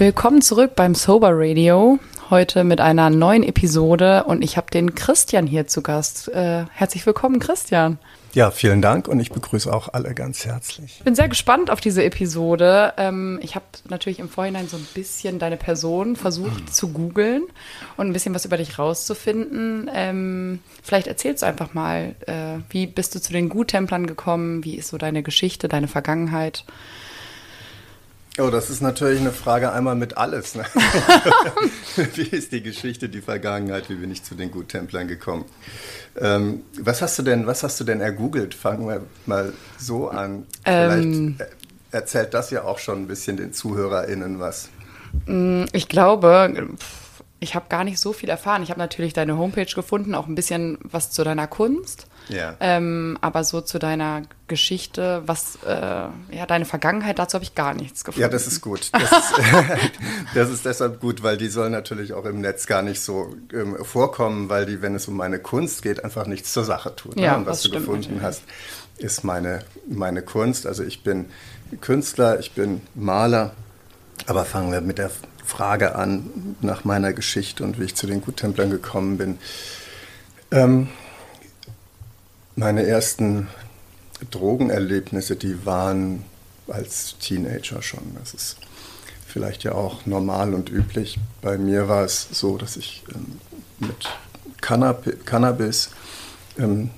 Willkommen zurück beim Sober Radio. Heute mit einer neuen Episode und ich habe den Christian hier zu Gast. Äh, herzlich willkommen, Christian. Ja, vielen Dank und ich begrüße auch alle ganz herzlich. Ich bin sehr gespannt auf diese Episode. Ähm, ich habe natürlich im Vorhinein so ein bisschen deine Person versucht mhm. zu googeln und ein bisschen was über dich rauszufinden. Ähm, vielleicht erzählst du einfach mal, äh, wie bist du zu den Guttemplern gekommen? Wie ist so deine Geschichte, deine Vergangenheit? Oh, das ist natürlich eine Frage einmal mit alles. Ne? wie ist die Geschichte, die Vergangenheit, wie bin ich zu den Guttemplern gekommen? Ähm, was hast du denn, was hast du denn ergoogelt? Fangen wir mal so an. Ähm, Vielleicht erzählt das ja auch schon ein bisschen den ZuhörerInnen was. Mm, ich glaube, ich habe gar nicht so viel erfahren. Ich habe natürlich deine Homepage gefunden, auch ein bisschen was zu deiner Kunst. Ja. Ähm, aber so zu deiner Geschichte, was, äh, ja, deine Vergangenheit, dazu habe ich gar nichts gefunden. Ja, das ist gut. Das ist, das ist, deshalb gut, weil die soll natürlich auch im Netz gar nicht so ähm, vorkommen, weil die, wenn es um meine Kunst geht, einfach nichts zur Sache tut. Ne? Ja, Und was du gefunden natürlich. hast, ist meine, meine Kunst. Also ich bin Künstler, ich bin Maler. Aber fangen wir mit der Frage an nach meiner Geschichte und wie ich zu den Guttemplern gekommen bin. Ähm, meine ersten Drogenerlebnisse, die waren als Teenager schon. Das ist vielleicht ja auch normal und üblich. Bei mir war es so, dass ich ähm, mit Cannab Cannabis ähm,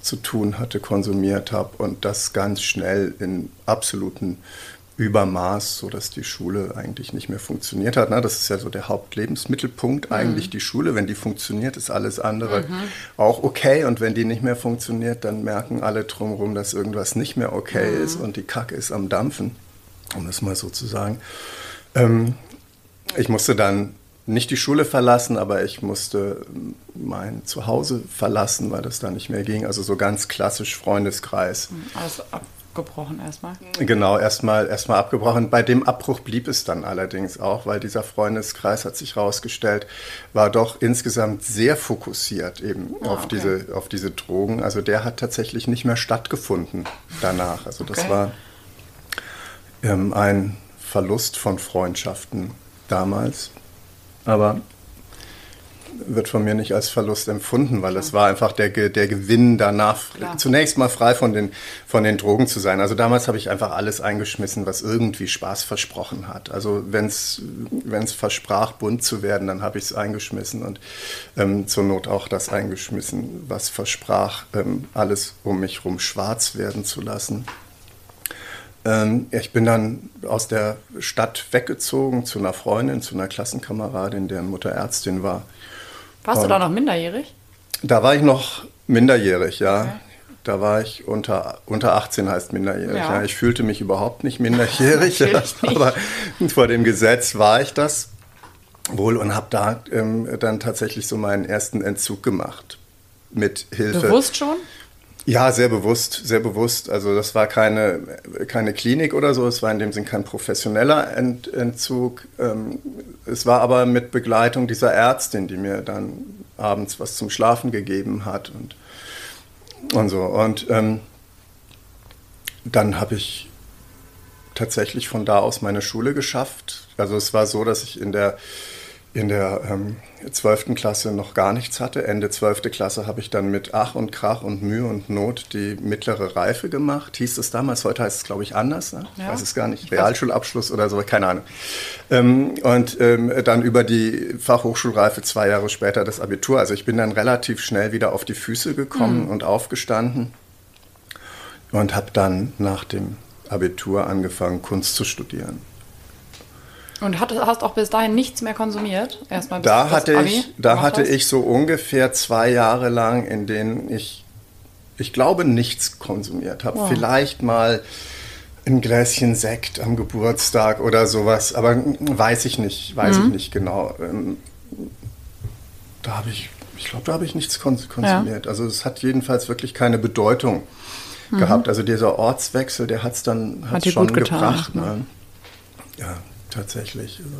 zu tun hatte, konsumiert habe und das ganz schnell in absoluten Übermaß, sodass die Schule eigentlich nicht mehr funktioniert hat. Das ist ja so der Hauptlebensmittelpunkt, mhm. eigentlich die Schule. Wenn die funktioniert, ist alles andere mhm. auch okay. Und wenn die nicht mehr funktioniert, dann merken alle drumherum, dass irgendwas nicht mehr okay mhm. ist und die Kacke ist am Dampfen, um das mal so zu sagen. Ähm, ich musste dann nicht die Schule verlassen, aber ich musste mein Zuhause verlassen, weil das da nicht mehr ging. Also so ganz klassisch Freundeskreis. Also ab abgebrochen erstmal? Genau, erstmal erstmal abgebrochen. Bei dem Abbruch blieb es dann allerdings auch, weil dieser Freundeskreis hat sich herausgestellt, war doch insgesamt sehr fokussiert eben oh, auf, okay. diese, auf diese Drogen. Also der hat tatsächlich nicht mehr stattgefunden danach. Also das okay. war ähm, ein Verlust von Freundschaften damals. Aber wird von mir nicht als Verlust empfunden, weil es war einfach der, der Gewinn danach, Klar. zunächst mal frei von den, von den Drogen zu sein. Also damals habe ich einfach alles eingeschmissen, was irgendwie Spaß versprochen hat. Also wenn es versprach, bunt zu werden, dann habe ich es eingeschmissen und ähm, zur Not auch das eingeschmissen, was versprach, ähm, alles um mich herum schwarz werden zu lassen. Ähm, ich bin dann aus der Stadt weggezogen zu einer Freundin, zu einer Klassenkameradin, deren Mutter Ärztin war. Warst du da noch minderjährig? Da war ich noch minderjährig, ja. Okay. Da war ich unter, unter 18 heißt minderjährig. Ja. ja. Ich fühlte mich überhaupt nicht minderjährig, ja, aber vor dem Gesetz war ich das wohl und habe da ähm, dann tatsächlich so meinen ersten Entzug gemacht. Mit Hilfe. Bewusst schon? Ja, sehr bewusst, sehr bewusst. Also das war keine, keine Klinik oder so, es war in dem Sinn kein professioneller Ent, Entzug. Ähm, es war aber mit Begleitung dieser Ärztin, die mir dann abends was zum Schlafen gegeben hat und, und so. Und ähm, dann habe ich tatsächlich von da aus meine Schule geschafft. Also es war so, dass ich in der in der ähm, 12. Klasse noch gar nichts hatte. Ende 12. Klasse habe ich dann mit Ach und Krach und Mühe und Not die mittlere Reife gemacht. Hieß es damals, heute heißt es, glaube ich, anders. Ne? Ja. Ich weiß es gar nicht. Realschulabschluss oder so, keine Ahnung. Ähm, und ähm, dann über die Fachhochschulreife zwei Jahre später das Abitur. Also ich bin dann relativ schnell wieder auf die Füße gekommen mhm. und aufgestanden und habe dann nach dem Abitur angefangen, Kunst zu studieren. Und hast auch bis dahin nichts mehr konsumiert? Erstmal bis da hatte ich, da hatte hast? ich so ungefähr zwei Jahre lang, in denen ich, ich glaube, nichts konsumiert habe. Wow. Vielleicht mal ein Gläschen Sekt am Geburtstag oder sowas, aber weiß ich nicht, weiß mhm. ich nicht genau. Ähm, da habe ich, ich glaube, da habe ich nichts konsumiert. Ja. Also es hat jedenfalls wirklich keine Bedeutung mhm. gehabt. Also dieser Ortswechsel, der hat's dann hat's hat schon gebracht. Ne? Ne? Ja, tatsächlich. Also,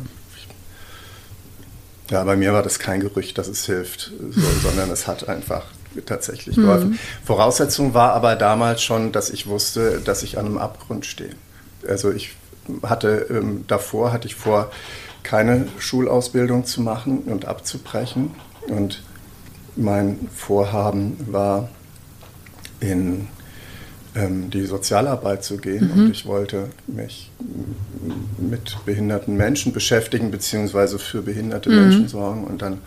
ja, bei mir war das kein Gerücht, dass es hilft, so, sondern es hat einfach tatsächlich mhm. geholfen. Voraussetzung war aber damals schon, dass ich wusste, dass ich an einem Abgrund stehe. Also ich hatte ähm, davor, hatte ich vor, keine Schulausbildung zu machen und abzubrechen. Und mein Vorhaben war, in die Sozialarbeit zu gehen. Mhm. Und ich wollte mich mit behinderten Menschen beschäftigen, beziehungsweise für behinderte mhm. Menschen sorgen. Und dann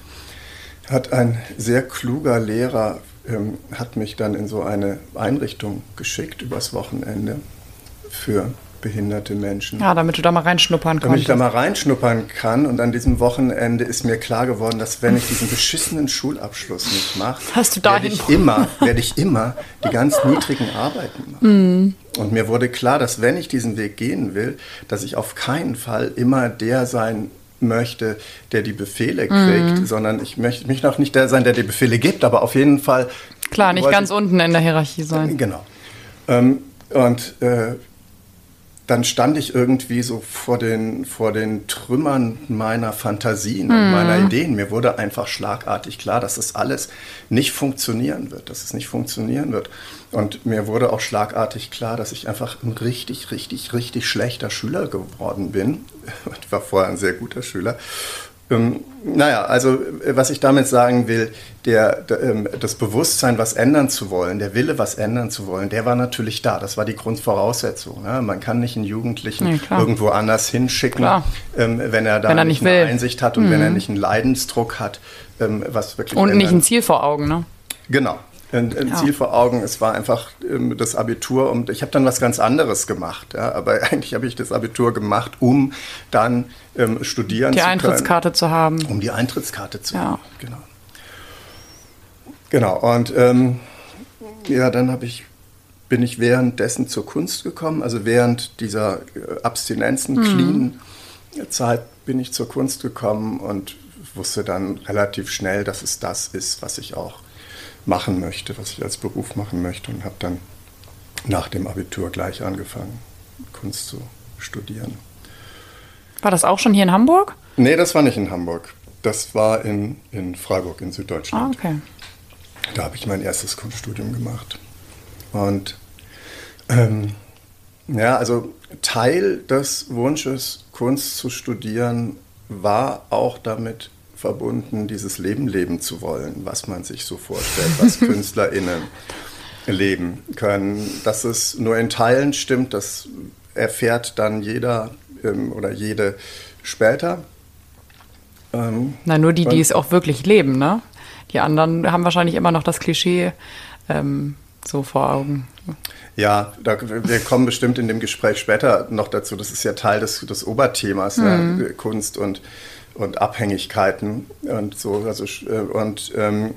hat ein sehr kluger Lehrer ähm, hat mich dann in so eine Einrichtung geschickt übers Wochenende für behinderte Menschen. Ja, damit du da mal reinschnuppern kannst. Damit ich da mal reinschnuppern kann. Und an diesem Wochenende ist mir klar geworden, dass wenn ich diesen beschissenen Schulabschluss nicht mache, werde ich immer, werde ich immer die ganz niedrigen Arbeiten machen. Mm. Und mir wurde klar, dass wenn ich diesen Weg gehen will, dass ich auf keinen Fall immer der sein möchte, der die Befehle kriegt, mm. sondern ich möchte mich noch nicht der sein, der die Befehle gibt, aber auf jeden Fall. Klar, nicht ganz unten in der Hierarchie sein. Genau. Ähm, und äh, dann stand ich irgendwie so vor den, vor den Trümmern meiner Fantasien mhm. und meiner Ideen. Mir wurde einfach schlagartig klar, dass das alles nicht funktionieren wird, dass es nicht funktionieren wird. Und mir wurde auch schlagartig klar, dass ich einfach ein richtig, richtig, richtig schlechter Schüler geworden bin. Ich war vorher ein sehr guter Schüler. Ähm, naja, also äh, was ich damit sagen will, der, der, ähm, das Bewusstsein, was ändern zu wollen, der Wille, was ändern zu wollen, der war natürlich da. Das war die Grundvoraussetzung. Ne? Man kann nicht einen Jugendlichen nee, irgendwo anders hinschicken, ähm, wenn er da wenn er nicht, nicht eine Einsicht hat und mhm. wenn er nicht einen Leidensdruck hat, ähm, was wirklich Und nicht ein Ziel vor Augen, ne? Genau ein, ein ja. Ziel vor Augen. Es war einfach ähm, das Abitur und ich habe dann was ganz anderes gemacht. Ja? Aber eigentlich habe ich das Abitur gemacht, um dann ähm, studieren die zu können. Die Eintrittskarte zu haben. Um die Eintrittskarte zu ja. haben, genau. Genau, und ähm, ja, dann habe ich bin ich währenddessen zur Kunst gekommen, also während dieser äh, Abstinenzen, mhm. clean Zeit bin ich zur Kunst gekommen und wusste dann relativ schnell, dass es das ist, was ich auch machen möchte, was ich als Beruf machen möchte und habe dann nach dem Abitur gleich angefangen, Kunst zu studieren. War das auch schon hier in Hamburg? Nee, das war nicht in Hamburg. Das war in, in Freiburg in Süddeutschland. Ah, okay. Da habe ich mein erstes Kunststudium gemacht. Und ähm, ja, also Teil des Wunsches, Kunst zu studieren, war auch damit verbunden, dieses Leben leben zu wollen, was man sich so vorstellt, was KünstlerInnen leben können. Dass es nur in Teilen stimmt, das erfährt dann jeder ähm, oder jede später. Ähm, Na, nur die, die es auch wirklich leben, ne? Die anderen haben wahrscheinlich immer noch das Klischee ähm, so vor Augen. Ja, da, wir kommen bestimmt in dem Gespräch später noch dazu. Das ist ja Teil des, des Oberthemas, ne? mhm. ne? Kunst und und Abhängigkeiten und so. Also, äh, und ähm,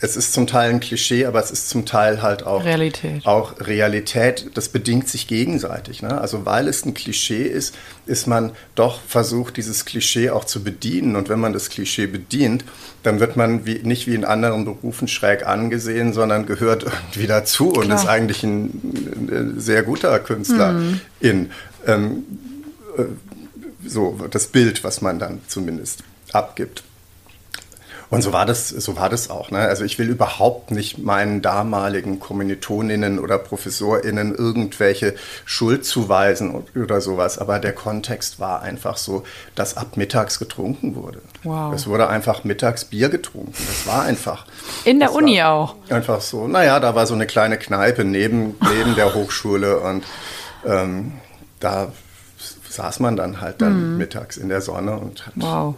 es ist zum Teil ein Klischee, aber es ist zum Teil halt auch Realität. Auch Realität. Das bedingt sich gegenseitig. Ne? Also weil es ein Klischee ist, ist man doch versucht, dieses Klischee auch zu bedienen. Und wenn man das Klischee bedient, dann wird man wie, nicht wie in anderen Berufen schräg angesehen, sondern gehört irgendwie dazu Klar. und ist eigentlich ein, ein sehr guter Künstler mhm. in. Ähm, äh, so das Bild, was man dann zumindest abgibt. Und so war das, so war das auch. Ne? Also ich will überhaupt nicht meinen damaligen Kommilitoninnen oder ProfessorInnen irgendwelche Schuld zuweisen oder sowas. Aber der Kontext war einfach so, dass ab mittags getrunken wurde. Wow. Es wurde einfach mittags Bier getrunken. Das war einfach. In der Uni auch. Einfach so. Naja, da war so eine kleine Kneipe neben, neben der Hochschule und ähm, da saß man dann halt dann mm. mittags in der Sonne und hat, wow.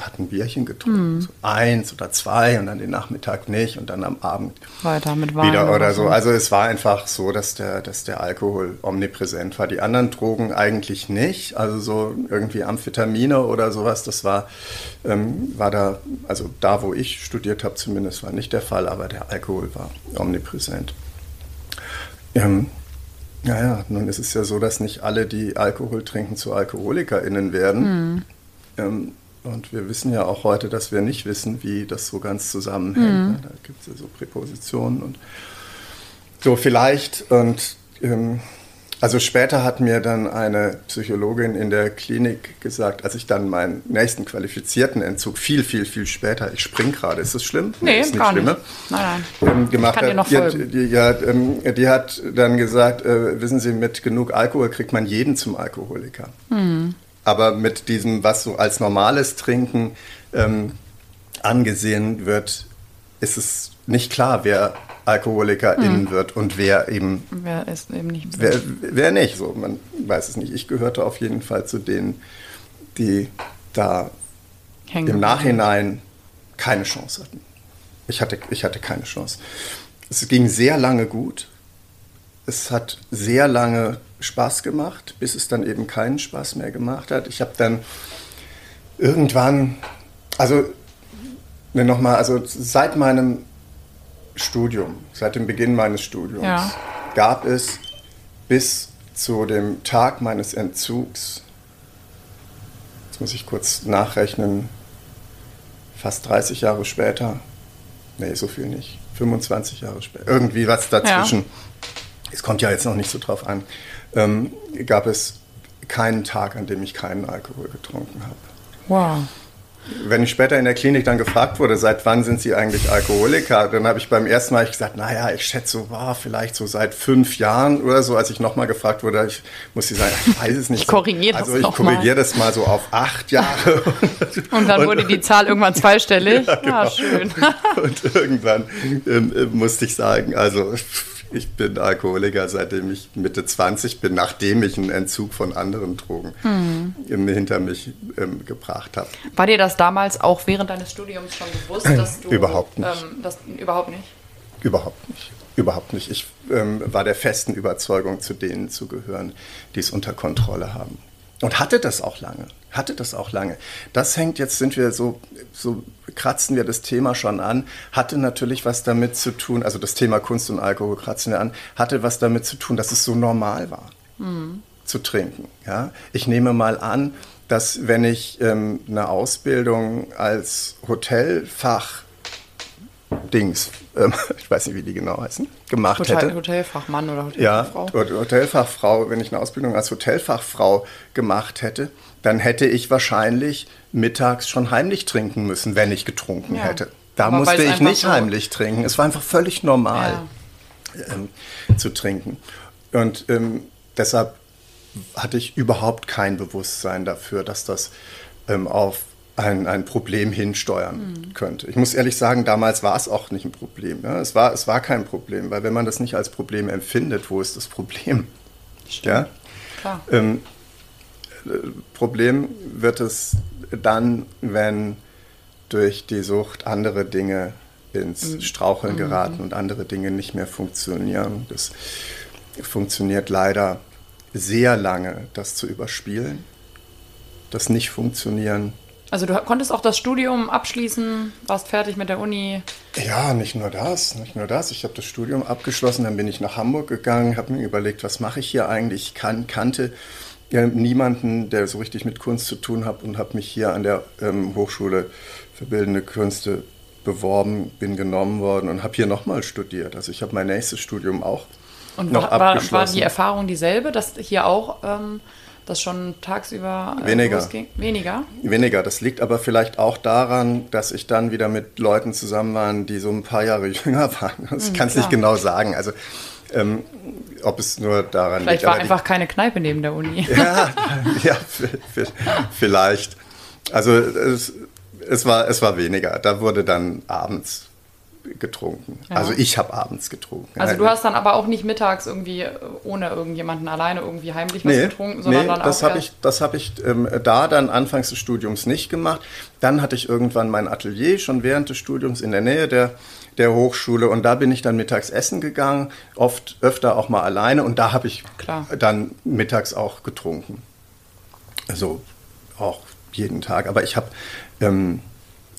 hat ein Bierchen getrunken. Mm. So eins oder zwei und dann den Nachmittag nicht und dann am Abend weiter mit Wein wieder oder so. Also es war einfach so, dass der, dass der Alkohol omnipräsent war. Die anderen Drogen eigentlich nicht. Also so irgendwie Amphetamine oder sowas, das war, ähm, war da, also da, wo ich studiert habe zumindest, war nicht der Fall, aber der Alkohol war omnipräsent. Ähm, ja, ja, nun ist es ja so, dass nicht alle, die Alkohol trinken, zu AlkoholikerInnen werden. Mhm. Ähm, und wir wissen ja auch heute, dass wir nicht wissen, wie das so ganz zusammenhängt. Mhm. Da gibt es ja so Präpositionen und so vielleicht. Und ähm, Also später hat mir dann eine Psychologin in der Klinik gesagt, als ich dann meinen nächsten qualifizierten Entzug viel, viel, viel später, ich spring gerade, ist das schlimm? Nee, ist nicht gar schlimm, nicht. Nein, nein. Ähm, gemacht ich kann dir noch folgen. Die, die, ja, ähm, die hat dann gesagt, äh, wissen Sie, mit genug Alkohol kriegt man jeden zum Alkoholiker. Mhm. Aber mit diesem, was so als normales Trinken ähm, angesehen wird, ist es nicht klar, wer Alkoholikerin hm. wird und wer eben. Wer ist eben nicht. Wer, wer nicht, so, man weiß es nicht. Ich gehörte auf jeden Fall zu denen, die da Hängen im Nachhinein keine Chance hatten. Ich hatte, ich hatte keine Chance. Es ging sehr lange gut. Es hat sehr lange Spaß gemacht, bis es dann eben keinen Spaß mehr gemacht hat. Ich habe dann irgendwann, also ne, nochmal, also seit meinem Studium, seit dem Beginn meines Studiums, ja. gab es bis zu dem Tag meines Entzugs, jetzt muss ich kurz nachrechnen, fast 30 Jahre später, nee, so viel nicht, 25 Jahre später, irgendwie was dazwischen, ja. es kommt ja jetzt noch nicht so drauf an, ähm, gab es keinen Tag, an dem ich keinen Alkohol getrunken habe. Wow. Wenn ich später in der Klinik dann gefragt wurde, seit wann sind Sie eigentlich Alkoholiker, dann habe ich beim ersten Mal gesagt, naja, ich schätze, war vielleicht so seit fünf Jahren oder so. Als ich nochmal gefragt wurde, ich muss Sie sagen, ich weiß es nicht. Ich korrigiere das Also ich korrigiere das mal so auf acht Jahre. Und dann wurde die Zahl irgendwann zweistellig. Ja, genau. ah, schön. Und irgendwann ähm, musste ich sagen, also ich bin Alkoholiker, seitdem ich Mitte 20 bin, nachdem ich einen Entzug von anderen Drogen mhm. hinter mich ähm, gebracht habe. War dir das damals auch während deines Studiums schon bewusst, dass du. Überhaupt nicht. Ähm, das, überhaupt nicht? Überhaupt nicht. Überhaupt nicht. Ich ähm, war der festen Überzeugung, zu denen zu gehören, die es unter Kontrolle haben. Und hatte das auch lange. Hatte das auch lange. Das hängt, jetzt sind wir so, so kratzen wir das Thema schon an, hatte natürlich was damit zu tun, also das Thema Kunst und Alkohol kratzen wir an, hatte was damit zu tun, dass es so normal war, mhm. zu trinken. Ja? Ich nehme mal an, dass wenn ich ähm, eine Ausbildung als Hotelfach Dings, ähm, ich weiß nicht, wie die genau heißen, gemacht Hotel, hätte. Hotelfachmann oder Hotelfachfrau? Ja, Hotelfachfrau, wenn ich eine Ausbildung als Hotelfachfrau gemacht hätte, dann hätte ich wahrscheinlich mittags schon heimlich trinken müssen, wenn ich getrunken ja. hätte. Da Aber musste ich nicht so heimlich trinken. Es war einfach völlig normal ja. ähm, zu trinken. Und ähm, deshalb hatte ich überhaupt kein Bewusstsein dafür, dass das ähm, auf ein, ein Problem hinsteuern mhm. könnte. Ich muss ehrlich sagen, damals war es auch nicht ein Problem. Ja? Es, war, es war kein Problem, weil wenn man das nicht als Problem empfindet, wo ist das Problem? Stimmt. Ja? Klar. Ähm, Problem wird es dann, wenn durch die Sucht andere Dinge ins mhm. Straucheln mhm. geraten und andere Dinge nicht mehr funktionieren. Das funktioniert leider sehr lange, das zu überspielen, das Nicht-Funktionieren also du konntest auch das Studium abschließen, warst fertig mit der Uni. Ja, nicht nur das, nicht nur das. Ich habe das Studium abgeschlossen, dann bin ich nach Hamburg gegangen, habe mir überlegt, was mache ich hier eigentlich? Ich kan kannte ja, niemanden, der so richtig mit Kunst zu tun hat und habe mich hier an der ähm, Hochschule für Bildende Künste beworben, bin genommen worden und habe hier nochmal studiert. Also ich habe mein nächstes Studium auch und noch war, abgeschlossen. War die Erfahrung dieselbe, dass hier auch... Ähm das schon tagsüber äh, weniger. Weniger? Weniger. Das liegt aber vielleicht auch daran, dass ich dann wieder mit Leuten zusammen war, die so ein paar Jahre jünger waren. Ich hm, kann es nicht genau sagen. Also ähm, ob es nur daran vielleicht liegt. Vielleicht war einfach die, keine Kneipe neben der Uni. Ja, ja vielleicht. Also es, es, war, es war weniger. Da wurde dann abends getrunken. Ja. Also ich habe abends getrunken. Also du hast dann aber auch nicht mittags irgendwie äh, ohne irgendjemanden alleine irgendwie heimlich was nee, getrunken, sondern nee, dann das habe ich, das habe ich ähm, da dann anfangs des Studiums nicht gemacht. Dann hatte ich irgendwann mein Atelier schon während des Studiums in der Nähe der der Hochschule und da bin ich dann mittags essen gegangen, oft öfter auch mal alleine und da habe ich Klar. dann mittags auch getrunken. Also auch jeden Tag. Aber ich habe ähm,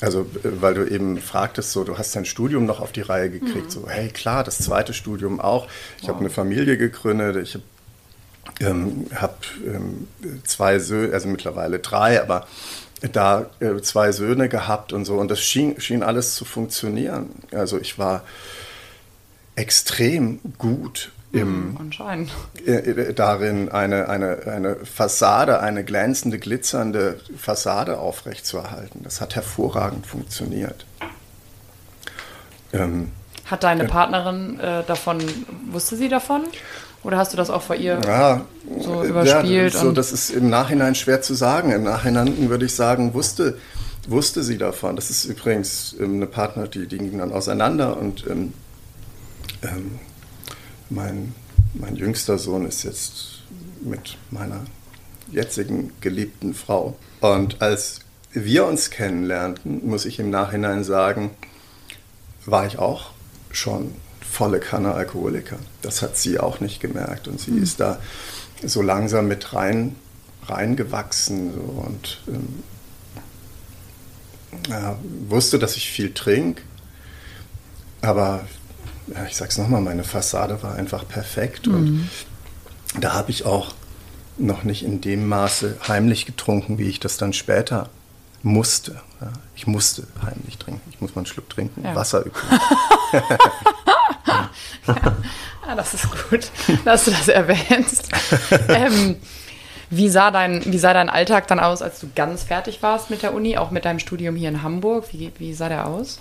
also, weil du eben fragtest, so, du hast dein Studium noch auf die Reihe gekriegt. Mhm. So, hey, klar, das zweite Studium auch. Ich wow. habe eine Familie gegründet. Ich habe ähm, hab, ähm, zwei Söhne, also mittlerweile drei, aber da äh, zwei Söhne gehabt und so. Und das schien, schien alles zu funktionieren. Also, ich war extrem gut im, Anscheinend. Äh, darin eine, eine, eine Fassade, eine glänzende, glitzernde Fassade aufrechtzuerhalten. Das hat hervorragend funktioniert. Ähm, hat deine Partnerin äh, davon, wusste sie davon? Oder hast du das auch vor ihr ja, so überspielt? Ja, so, das ist im Nachhinein schwer zu sagen. Im Nachhinein würde ich sagen, wusste, wusste sie davon. Das ist übrigens ähm, eine Partner, die, die gingen dann auseinander und ähm, ähm, mein, mein jüngster Sohn ist jetzt mit meiner jetzigen geliebten Frau. Und als wir uns kennenlernten, muss ich im Nachhinein sagen, war ich auch schon volle Kanne Alkoholiker. Das hat sie auch nicht gemerkt und sie mhm. ist da so langsam mit rein reingewachsen so, und ähm, ja, wusste, dass ich viel trinke, aber ja, ich sag's nochmal, meine Fassade war einfach perfekt mhm. und da habe ich auch noch nicht in dem Maße heimlich getrunken, wie ich das dann später musste. Ja, ich musste heimlich trinken. Ich muss mal einen Schluck trinken. Ja. Wasser übrigens. ja. ja, das ist gut, dass du das erwähnst. ähm, wie sah, dein, wie sah dein Alltag dann aus, als du ganz fertig warst mit der Uni, auch mit deinem Studium hier in Hamburg? Wie, wie sah der aus?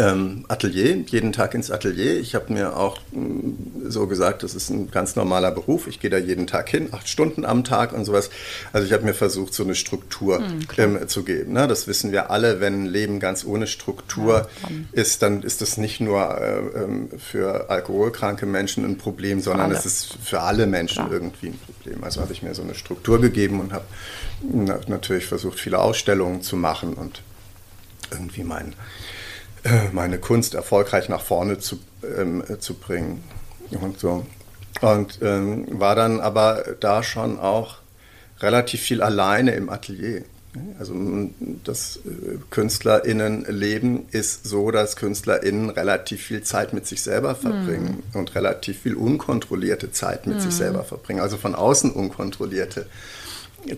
Ähm, Atelier, jeden Tag ins Atelier. Ich habe mir auch mh, mm, so gesagt, das ist ein ganz normaler Beruf. Ich gehe da jeden Tag hin, acht Stunden am Tag und sowas. Also ich habe mir versucht, so eine Struktur mhm, ähm, zu geben. Ne? Das wissen wir alle, wenn ein Leben ganz ohne Struktur ja, ist, dann ist das nicht nur äh, ähm, für alkoholkranke Menschen ein Problem, sondern es ist für alle Menschen Klar. irgendwie ein Problem. Also habe ich mir so eine Struktur gegeben und habe na, natürlich versucht, viele Ausstellungen zu machen und irgendwie meinen meine Kunst erfolgreich nach vorne zu, ähm, zu bringen und so. Und ähm, war dann aber da schon auch relativ viel alleine im Atelier. Also das äh, KünstlerInnen-Leben ist so, dass KünstlerInnen relativ viel Zeit mit sich selber verbringen mm. und relativ viel unkontrollierte Zeit mit mm. sich selber verbringen. Also von außen unkontrollierte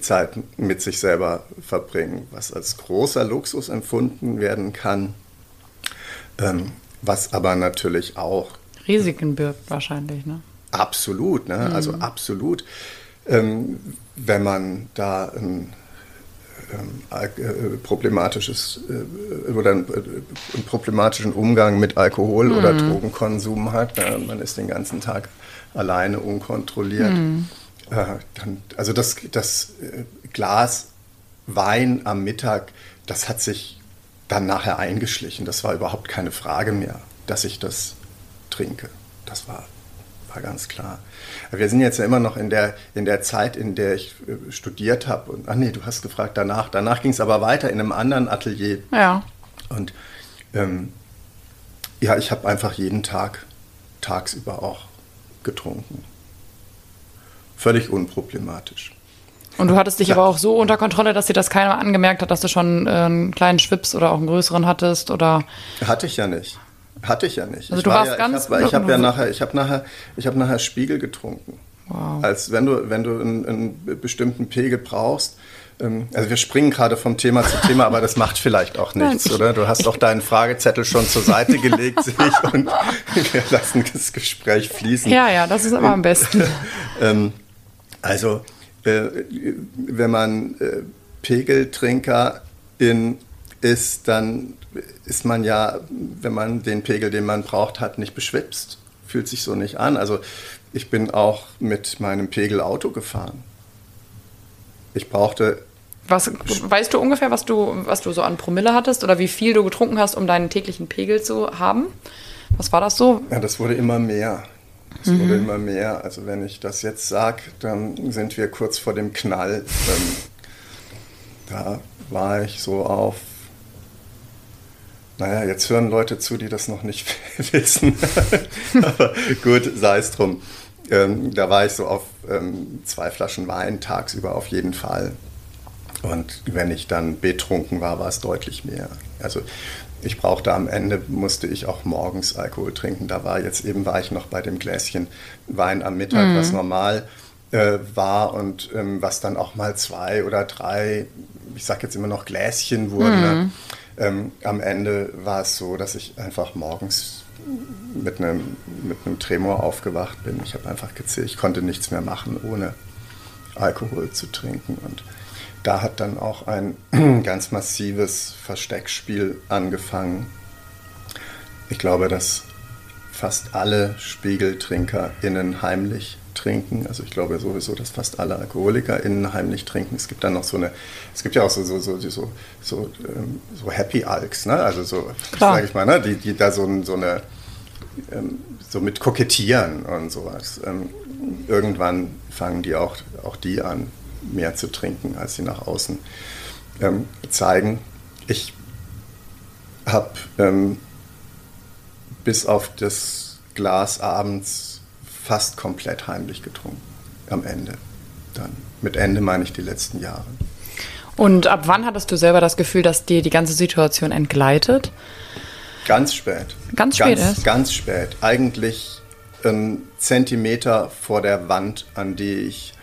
Zeit mit sich selber verbringen, was als großer Luxus empfunden werden kann ähm, was aber natürlich auch Risiken birgt wahrscheinlich, ne? Absolut, ne? Mhm. Also absolut. Ähm, wenn man da ein, ähm, äh, problematisches äh, oder einen, äh, problematischen Umgang mit Alkohol mhm. oder Drogenkonsum hat, ne? man ist den ganzen Tag alleine unkontrolliert. Mhm. Äh, dann, also das, das äh, Glas Wein am Mittag, das hat sich dann nachher eingeschlichen. Das war überhaupt keine Frage mehr, dass ich das trinke. Das war, war ganz klar. Wir sind jetzt ja immer noch in der, in der Zeit, in der ich äh, studiert habe. Und, ach nee, du hast gefragt danach. Danach ging es aber weiter in einem anderen Atelier. Ja. Und ähm, ja, ich habe einfach jeden Tag, tagsüber auch getrunken. Völlig unproblematisch. Und du hattest dich ja. aber auch so unter Kontrolle, dass dir das keiner angemerkt hat, dass du schon äh, einen kleinen Schwips oder auch einen größeren hattest, oder? Hatte ich ja nicht. Hatte ich ja nicht. Also ich du warst ja, ganz. Ich habe hab ja nachher, ich habe nachher, ich habe nachher Spiegel getrunken. Wow. Als wenn du, wenn du einen, einen bestimmten Pegel brauchst. Ähm, also wir springen gerade vom Thema zu Thema, aber das macht vielleicht auch nichts, Nein, oder? Du hast doch deinen Fragezettel schon zur Seite gelegt, sehe ich, und wir lassen das Gespräch fließen. Ja, ja, das ist aber am besten. ähm, also wenn man äh, Pegeltrinker in ist, dann ist man ja, wenn man den Pegel, den man braucht, hat, nicht beschwipst. Fühlt sich so nicht an. Also ich bin auch mit meinem Pegel Auto gefahren. Ich brauchte. Was, weißt du ungefähr, was du, was du so an Promille hattest oder wie viel du getrunken hast, um deinen täglichen Pegel zu haben? Was war das so? Ja, das wurde immer mehr. Es mhm. wurde immer mehr. Also wenn ich das jetzt sage, dann sind wir kurz vor dem Knall. Ähm, da war ich so auf. Naja, jetzt hören Leute zu, die das noch nicht wissen. Aber gut, sei es drum. Ähm, da war ich so auf ähm, zwei Flaschen Wein tagsüber auf jeden Fall. Und wenn ich dann betrunken war, war es deutlich mehr. Also ich brauchte am Ende, musste ich auch morgens Alkohol trinken. Da war jetzt eben, war ich noch bei dem Gläschen Wein am Mittag, mhm. was normal äh, war und ähm, was dann auch mal zwei oder drei, ich sage jetzt immer noch Gläschen wurden. Ne? Mhm. ähm, am Ende war es so, dass ich einfach morgens mit einem, mit einem Tremor aufgewacht bin. Ich habe einfach gezählt, ich konnte nichts mehr machen, ohne Alkohol zu trinken. Und da hat dann auch ein ganz massives Versteckspiel angefangen. Ich glaube, dass fast alle SpiegeltrinkerInnen heimlich trinken. Also ich glaube sowieso, dass fast alle AlkoholikerInnen heimlich trinken. Es gibt dann noch so eine, es gibt ja auch so, so, so, so, so, ähm, so Happy Alks, ne? Also so, sage ich mal, ne? Die, die da so, so eine, ähm, so mit kokettieren und sowas. Ähm, irgendwann fangen die auch, auch die an, mehr zu trinken, als sie nach außen ähm, zeigen. Ich habe ähm, bis auf das Glas abends fast komplett heimlich getrunken. Am Ende. Dann. Mit Ende meine ich die letzten Jahre. Und ab wann hattest du selber das Gefühl, dass dir die ganze Situation entgleitet? Ganz spät. Ganz spät ganz, ist? Ganz spät. Eigentlich einen Zentimeter vor der Wand, an die ich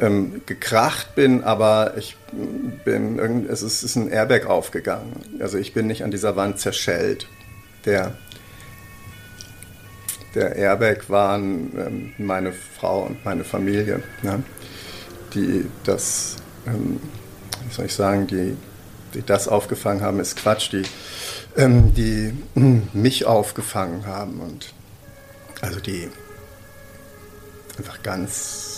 ähm, gekracht bin, aber ich bin, es ist, ist ein Airbag aufgegangen. Also ich bin nicht an dieser Wand zerschellt der, der Airbag waren ähm, meine Frau und meine Familie, ne? die das, ähm, wie soll ich sagen, die, die das aufgefangen haben, ist Quatsch, die, ähm, die mich aufgefangen haben und also die einfach ganz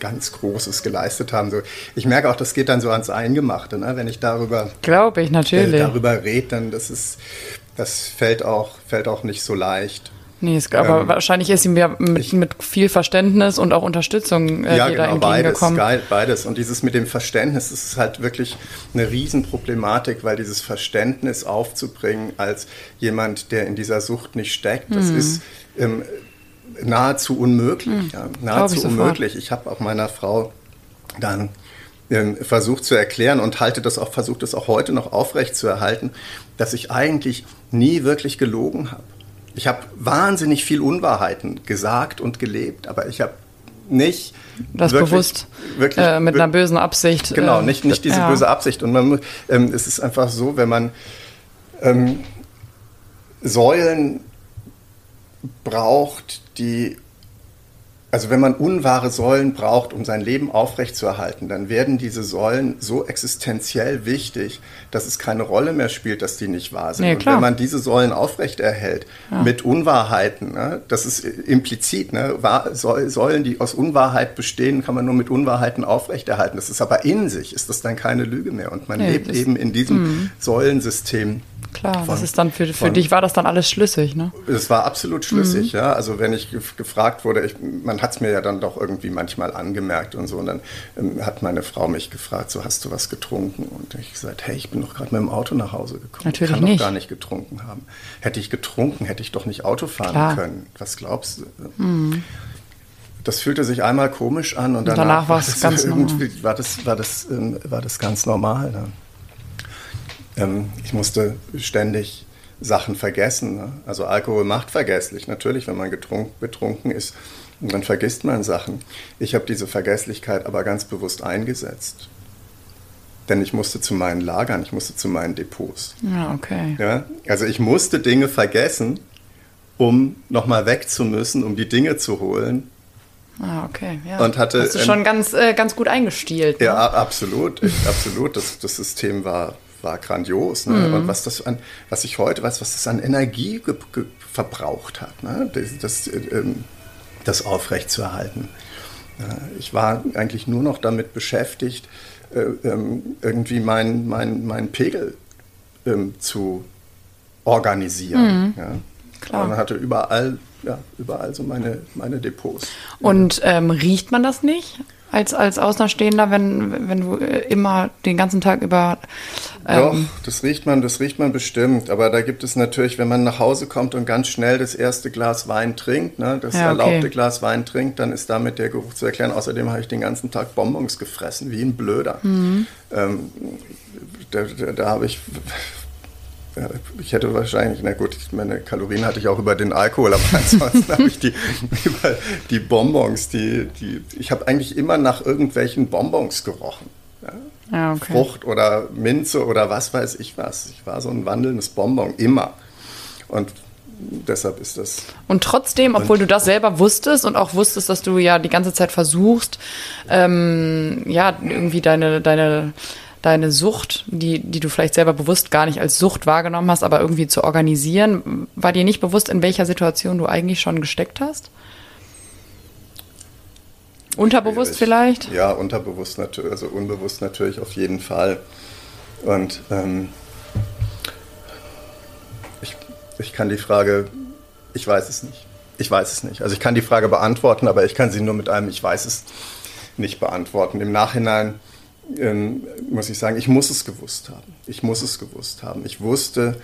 ganz Großes geleistet haben. So, ich merke auch, das geht dann so ans Eingemachte, ne? wenn ich darüber, glaube ich natürlich, äh, darüber rede, dann das ist, das fällt auch, fällt auch nicht so leicht. Nee, es, aber ähm, wahrscheinlich ist ihm ja mit, ich, mit, viel Verständnis und auch Unterstützung äh, ja, genau, entgegengekommen. Beides, beides. Und dieses mit dem Verständnis ist halt wirklich eine Riesenproblematik, weil dieses Verständnis aufzubringen als jemand, der in dieser Sucht nicht steckt, das mhm. ist ähm, nahezu unmöglich. Hm, ja, nahezu unmöglich. Ich habe auch meiner Frau dann ähm, versucht zu erklären und halte das auch, versucht es auch heute noch aufrecht zu erhalten, dass ich eigentlich nie wirklich gelogen habe. Ich habe wahnsinnig viel Unwahrheiten gesagt und gelebt, aber ich habe nicht das wirklich, bewusst wirklich, äh, mit einer bösen Absicht. Genau, äh, nicht, nicht diese ja. böse Absicht. Und man, ähm, es ist einfach so, wenn man ähm, Säulen braucht, die, also wenn man unwahre Säulen braucht, um sein Leben aufrechtzuerhalten, dann werden diese Säulen so existenziell wichtig, dass es keine Rolle mehr spielt, dass die nicht wahr sind. Nee, Und wenn man diese Säulen aufrechterhält ja. mit Unwahrheiten, ne, das ist implizit, ne, Säulen, die aus Unwahrheit bestehen, kann man nur mit Unwahrheiten aufrechterhalten. Das ist aber in sich, ist das dann keine Lüge mehr. Und man nee, lebt eben in diesem mhm. Säulensystem Klar, von, das ist dann für, für von, dich war das dann alles schlüssig, ne? Es war absolut schlüssig, mhm. ja. Also wenn ich gefragt wurde, ich, man hat es mir ja dann doch irgendwie manchmal angemerkt und so. Und dann ähm, hat meine Frau mich gefragt, so hast du was getrunken? Und ich gesagt, hey, ich bin doch gerade mit dem Auto nach Hause gekommen. Natürlich ich kann nicht. doch gar nicht getrunken haben. Hätte ich getrunken, hätte ich doch nicht Auto fahren Klar. können. Was glaubst du? Mhm. Das fühlte sich einmal komisch an und danach, und danach war es ganz normal. War das, war, das, ähm, war das ganz normal. Ne? Ähm, ich musste ständig Sachen vergessen. Ne? Also Alkohol macht vergesslich. Natürlich, wenn man getrunken, betrunken ist, dann vergisst man Sachen. Ich habe diese Vergesslichkeit aber ganz bewusst eingesetzt. Denn ich musste zu meinen Lagern, ich musste zu meinen Depots. Ja, okay. Ja? Also ich musste Dinge vergessen, um nochmal weg zu müssen, um die Dinge zu holen. Ah, okay. Ja. Und hatte, Hast du schon ähm, ganz, äh, ganz gut eingestielt. Ne? Ja, absolut. Ich, absolut. Das, das System war war grandios. Ne? Mhm. Und was das an, was ich heute weiß, was das an Energie verbraucht hat, ne? das, das, ähm, das aufrechtzuerhalten. Ich war eigentlich nur noch damit beschäftigt, äh, ähm, irgendwie meinen mein, mein Pegel ähm, zu organisieren. Mhm. Ja? Klar. Und hatte überall, ja, überall so meine, meine Depots. Und ähm, riecht man das nicht? Als, als Außenstehender, wenn, wenn du äh, immer den ganzen Tag über. Ähm Doch, das riecht man, das riecht man bestimmt. Aber da gibt es natürlich, wenn man nach Hause kommt und ganz schnell das erste Glas Wein trinkt, ne, das ja, okay. erlaubte Glas Wein trinkt, dann ist damit der Geruch zu erklären. Außerdem habe ich den ganzen Tag Bonbons gefressen, wie ein Blöder. Mhm. Ähm, da, da, da habe ich ich hätte wahrscheinlich, na gut, meine Kalorien hatte ich auch über den Alkohol, aber ansonsten habe ich die, über die Bonbons, die, die, ich habe eigentlich immer nach irgendwelchen Bonbons gerochen. Ja? ja, okay. Frucht oder Minze oder was weiß ich was. Ich war so ein wandelndes Bonbon, immer. Und deshalb ist das. Und trotzdem, obwohl du das selber wusstest und auch wusstest, dass du ja die ganze Zeit versuchst, ähm, ja, irgendwie deine, deine, deine Sucht, die, die du vielleicht selber bewusst gar nicht als Sucht wahrgenommen hast, aber irgendwie zu organisieren, war dir nicht bewusst, in welcher Situation du eigentlich schon gesteckt hast? Unterbewusst Schwierig. vielleicht? Ja, unterbewusst natürlich, also unbewusst natürlich auf jeden Fall. Und ähm, ich, ich kann die Frage, ich weiß es nicht. Ich weiß es nicht. Also ich kann die Frage beantworten, aber ich kann sie nur mit einem Ich weiß es nicht beantworten. Im Nachhinein ähm, muss ich sagen, ich muss es gewusst haben. Ich muss es gewusst haben. Ich wusste,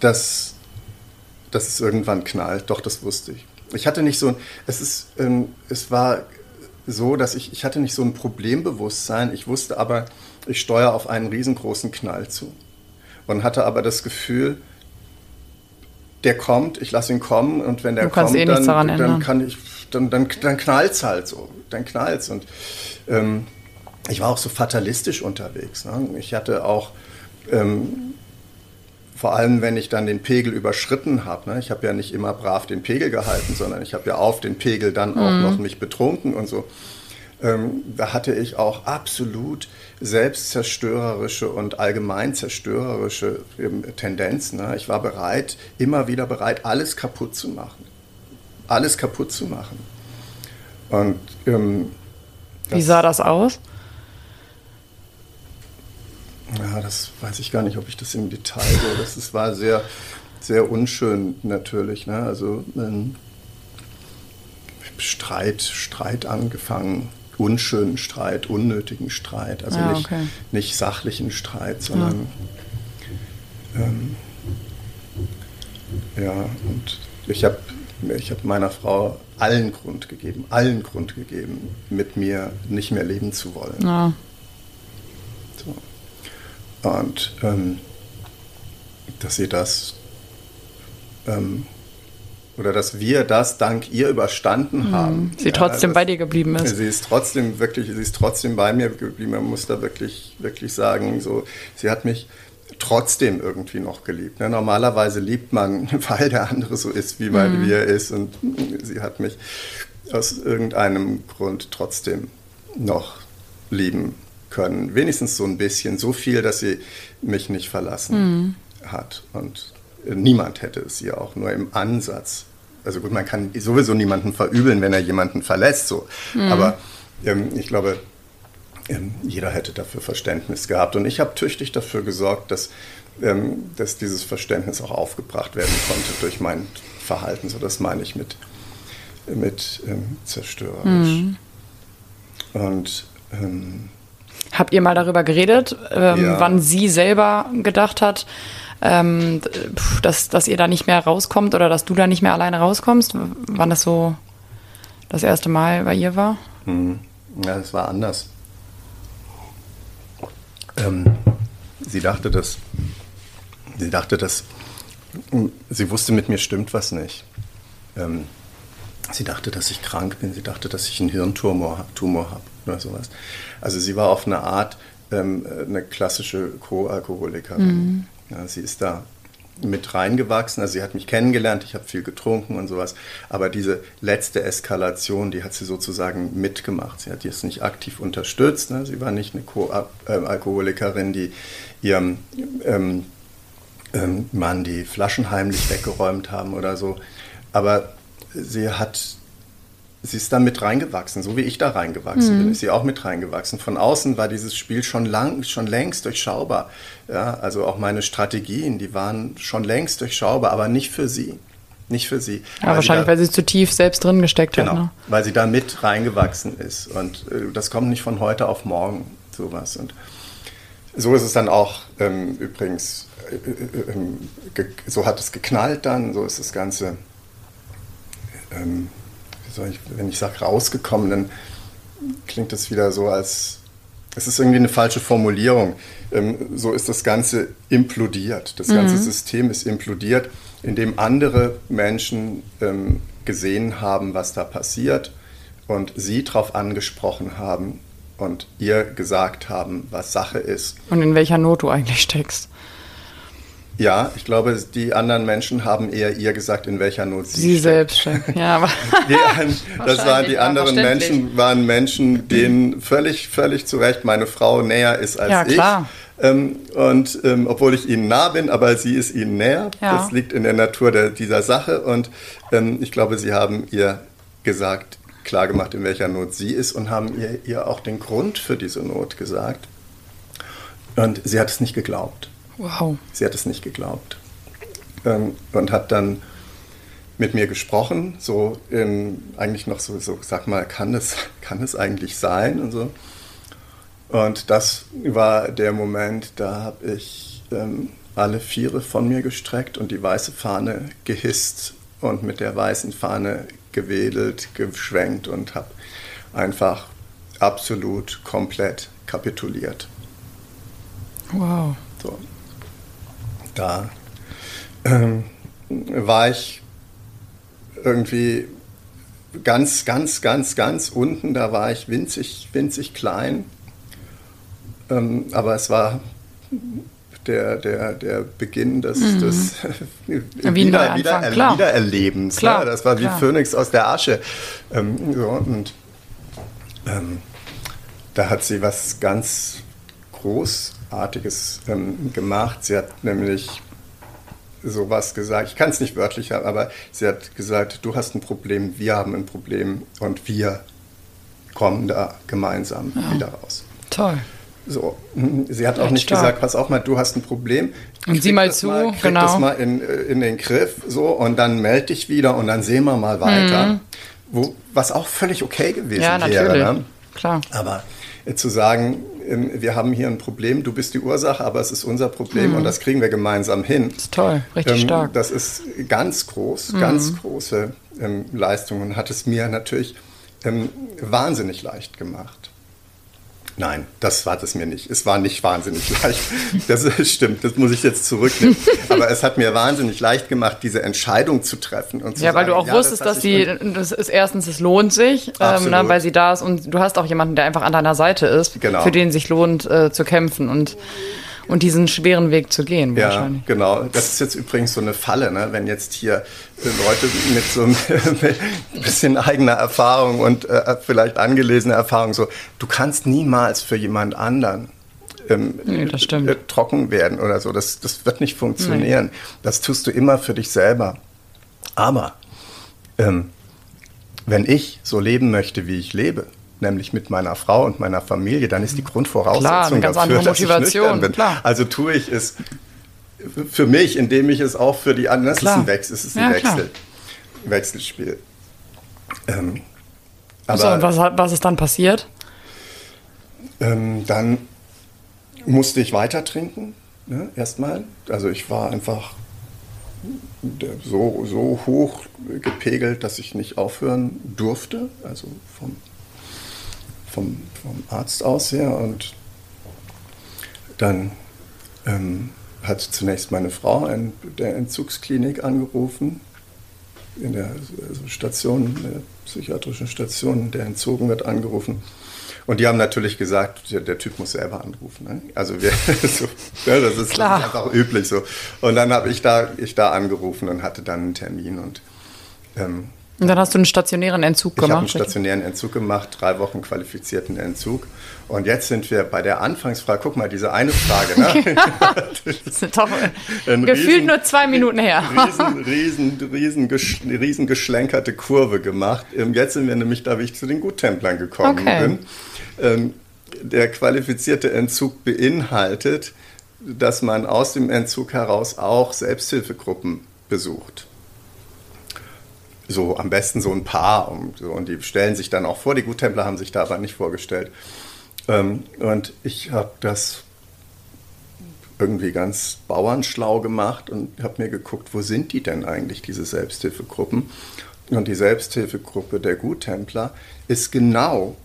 dass, dass es irgendwann knallt. Doch, das wusste ich. Ich hatte nicht so ein, es ist, ähm, es war so, dass ich, ich hatte nicht so ein Problembewusstsein. Ich wusste aber, ich steuere auf einen riesengroßen Knall zu. Und hatte aber das Gefühl, der kommt, ich lasse ihn kommen und wenn der du kommt, eh dann, dann kann ich, dann, dann, dann knallt's halt so, dann knallt's und ähm, ich war auch so fatalistisch unterwegs. Ne? Ich hatte auch ähm, vor allem, wenn ich dann den Pegel überschritten habe. Ne? Ich habe ja nicht immer brav den Pegel gehalten, sondern ich habe ja auf den Pegel dann auch mhm. noch mich betrunken und so. Ähm, da hatte ich auch absolut selbstzerstörerische und allgemein zerstörerische ähm, Tendenzen. Ne? Ich war bereit, immer wieder bereit, alles kaputt zu machen. Alles kaputt zu machen. Und ähm, wie sah das aus? Ja, das weiß ich gar nicht, ob ich das im Detail so. Das, das war sehr, sehr unschön natürlich. Ne? Also ähm, Streit, Streit angefangen, unschönen Streit, unnötigen Streit. Also ja, nicht, okay. nicht sachlichen Streit, sondern ja, ähm, ja und ich habe ich hab meiner Frau allen Grund gegeben, allen Grund gegeben, mit mir nicht mehr leben zu wollen. Ja. Und ähm, dass sie das ähm, oder dass wir das dank ihr überstanden mhm. haben. Sie ja, trotzdem bei dir geblieben ist. Sie ist trotzdem wirklich, sie ist trotzdem bei mir geblieben. Man muss da wirklich, wirklich sagen, so, sie hat mich trotzdem irgendwie noch geliebt. Ne? Normalerweise liebt man, weil der andere so ist, wie, weil, mhm. wie er ist. Und sie hat mich aus irgendeinem Grund trotzdem noch lieben können. Wenigstens so ein bisschen, so viel, dass sie mich nicht verlassen mhm. hat. Und niemand hätte es ihr auch nur im Ansatz. Also gut, man kann sowieso niemanden verübeln, wenn er jemanden verlässt, so. Mhm. Aber ähm, ich glaube, ähm, jeder hätte dafür Verständnis gehabt. Und ich habe tüchtig dafür gesorgt, dass, ähm, dass dieses Verständnis auch aufgebracht werden konnte durch mein Verhalten. So, das meine ich mit, mit ähm, zerstörerisch. Mhm. Und ähm, Habt ihr mal darüber geredet, ähm, ja. wann sie selber gedacht hat, ähm, dass, dass ihr da nicht mehr rauskommt oder dass du da nicht mehr alleine rauskommst? Wann das so das erste Mal bei ihr war? Hm. Ja, es war anders. Ähm, sie dachte, dass sie dachte, dass sie wusste, mit mir stimmt was nicht. Ähm, sie dachte, dass ich krank bin. Sie dachte, dass ich einen Hirntumor Tumor habe oder sowas. Also sie war auf eine Art ähm, eine klassische Co-Alkoholikerin. Mhm. Ja, sie ist da mit reingewachsen. Also sie hat mich kennengelernt, ich habe viel getrunken und sowas. Aber diese letzte Eskalation, die hat sie sozusagen mitgemacht. Sie hat jetzt nicht aktiv unterstützt. Ne? Sie war nicht eine Co-Alkoholikerin, die ihrem ähm, ähm, Mann die Flaschen heimlich weggeräumt haben oder so. Aber sie hat sie ist da mit reingewachsen, so wie ich da reingewachsen mhm. bin, ist sie auch mit reingewachsen. Von außen war dieses Spiel schon lang, schon längst durchschaubar. Ja, also auch meine Strategien, die waren schon längst durchschaubar, aber nicht für sie. Nicht für sie. Ja, weil wahrscheinlich, da, weil sie zu tief selbst drin gesteckt genau, hat. Genau, weil sie da mit reingewachsen ist. Und äh, das kommt nicht von heute auf morgen, sowas. Und so ist es dann auch ähm, übrigens, äh, äh, ähm, so hat es geknallt dann, so ist das Ganze ähm, ich, wenn ich sage rausgekommen, dann klingt das wieder so, als es ist irgendwie eine falsche Formulierung. Ähm, so ist das Ganze implodiert. Das ganze mhm. System ist implodiert, indem andere Menschen ähm, gesehen haben, was da passiert und sie darauf angesprochen haben und ihr gesagt haben, was Sache ist. Und in welcher Not du eigentlich steckst. Ja, ich glaube, die anderen Menschen haben eher ihr gesagt, in welcher Not sie, sie selbst. Ja, aber das waren die anderen Menschen, waren Menschen, denen völlig, völlig zu Recht meine Frau näher ist als ja, klar. ich. Ähm, und ähm, obwohl ich ihnen nah bin, aber sie ist ihnen näher. Ja. Das liegt in der Natur der, dieser Sache. Und ähm, ich glaube, sie haben ihr gesagt, klar gemacht, in welcher Not sie ist und haben ihr, ihr auch den Grund für diese Not gesagt. Und sie hat es nicht geglaubt. Wow. Sie hat es nicht geglaubt. Ähm, und hat dann mit mir gesprochen, so in, eigentlich noch so, so, sag mal, kann es, kann es eigentlich sein und so. Und das war der Moment, da habe ich ähm, alle Viere von mir gestreckt und die weiße Fahne gehisst und mit der weißen Fahne gewedelt, geschwenkt und habe einfach absolut komplett kapituliert. Wow. So da ähm, war ich irgendwie ganz, ganz, ganz, ganz unten. Da war ich winzig, winzig klein. Ähm, aber es war der, der, der Beginn des, mhm. des wieder, wieder, wieder, Wiedererlebens. Ne? Klar, ne? Das war wie klar. Phönix aus der Asche. Ähm, so, und ähm, da hat sie was ganz groß Artiges ähm, gemacht. Sie hat nämlich sowas gesagt, ich kann es nicht wörtlich haben, aber sie hat gesagt, du hast ein Problem, wir haben ein Problem und wir kommen da gemeinsam ja. wieder raus. Toll. So, sie hat auch nicht stark. gesagt, pass auf mal, du hast ein Problem. Und sieh mal zu, mal, krieg genau. das mal in, äh, in den Griff, so, und dann melde dich wieder und dann sehen wir mal weiter. Mhm. Wo, was auch völlig okay gewesen ja, wäre. Natürlich. Ne? Klar. Aber äh, zu sagen, wir haben hier ein Problem, du bist die Ursache, aber es ist unser Problem mhm. und das kriegen wir gemeinsam hin. Das ist toll, richtig ähm, stark. Das ist ganz groß, mhm. ganz große ähm, Leistung und hat es mir natürlich ähm, wahnsinnig leicht gemacht. Nein, das war es mir nicht. Es war nicht wahnsinnig leicht. Das stimmt, das muss ich jetzt zurücknehmen. Aber es hat mir wahnsinnig leicht gemacht, diese Entscheidung zu treffen. Und zu ja, weil du auch ja, wusstest, das dass sie, das ist erstens, es lohnt sich, ähm, ne, weil sie da ist und du hast auch jemanden, der einfach an deiner Seite ist, genau. für den sich lohnt äh, zu kämpfen. Und und diesen schweren Weg zu gehen. Ja, genau. Das ist jetzt übrigens so eine Falle, ne? wenn jetzt hier Leute mit so ein bisschen eigener Erfahrung und äh, vielleicht angelesener Erfahrung so, du kannst niemals für jemand anderen ähm, nee, äh, trocken werden oder so. Das, das wird nicht funktionieren. Nee. Das tust du immer für dich selber. Aber ähm, wenn ich so leben möchte, wie ich lebe, nämlich mit meiner Frau und meiner Familie, dann ist die Grundvoraussetzung Klar, dafür, dass ich nüchtern bin. Klar. Also tue ich es für mich, indem ich es auch für die anderen. Das ist ein Wechsel, es ist ein ja, Wechsel, Wechselspiel. Ähm, aber, so, und was, was ist dann passiert? Ähm, dann musste ich weiter trinken, ne, erstmal. Also ich war einfach so, so hoch gepegelt, dass ich nicht aufhören durfte, also vom vom, vom Arzt aus her. Und dann ähm, hat zunächst meine Frau in der Entzugsklinik angerufen, in der also Station, der psychiatrischen Station, der entzogen wird, angerufen. Und die haben natürlich gesagt, der, der Typ muss selber anrufen. Ne? Also wir, so, ja, das, ist, ist, einfach üblich so. Und dann habe ich da, ich da angerufen und hatte dann einen Termin und ähm, und dann hast du einen stationären Entzug gemacht? Ich habe einen stationären Entzug gemacht, drei Wochen qualifizierten Entzug. Und jetzt sind wir bei der Anfangsfrage. Guck mal, diese eine Frage. Ne? das ist doch gefühlt riesen, nur zwei Minuten her. riesen, riesen, riesen, riesen geschlenkerte Kurve gemacht. Ähm, jetzt sind wir nämlich da, wie ich zu den Guttemplern gekommen okay. bin. Ähm, der qualifizierte Entzug beinhaltet, dass man aus dem Entzug heraus auch Selbsthilfegruppen besucht so am besten so ein Paar und, und die stellen sich dann auch vor. Die Guttempler haben sich da aber nicht vorgestellt. Ähm, und ich habe das irgendwie ganz bauernschlau gemacht und habe mir geguckt, wo sind die denn eigentlich, diese Selbsthilfegruppen? Und die Selbsthilfegruppe der Guttempler ist genau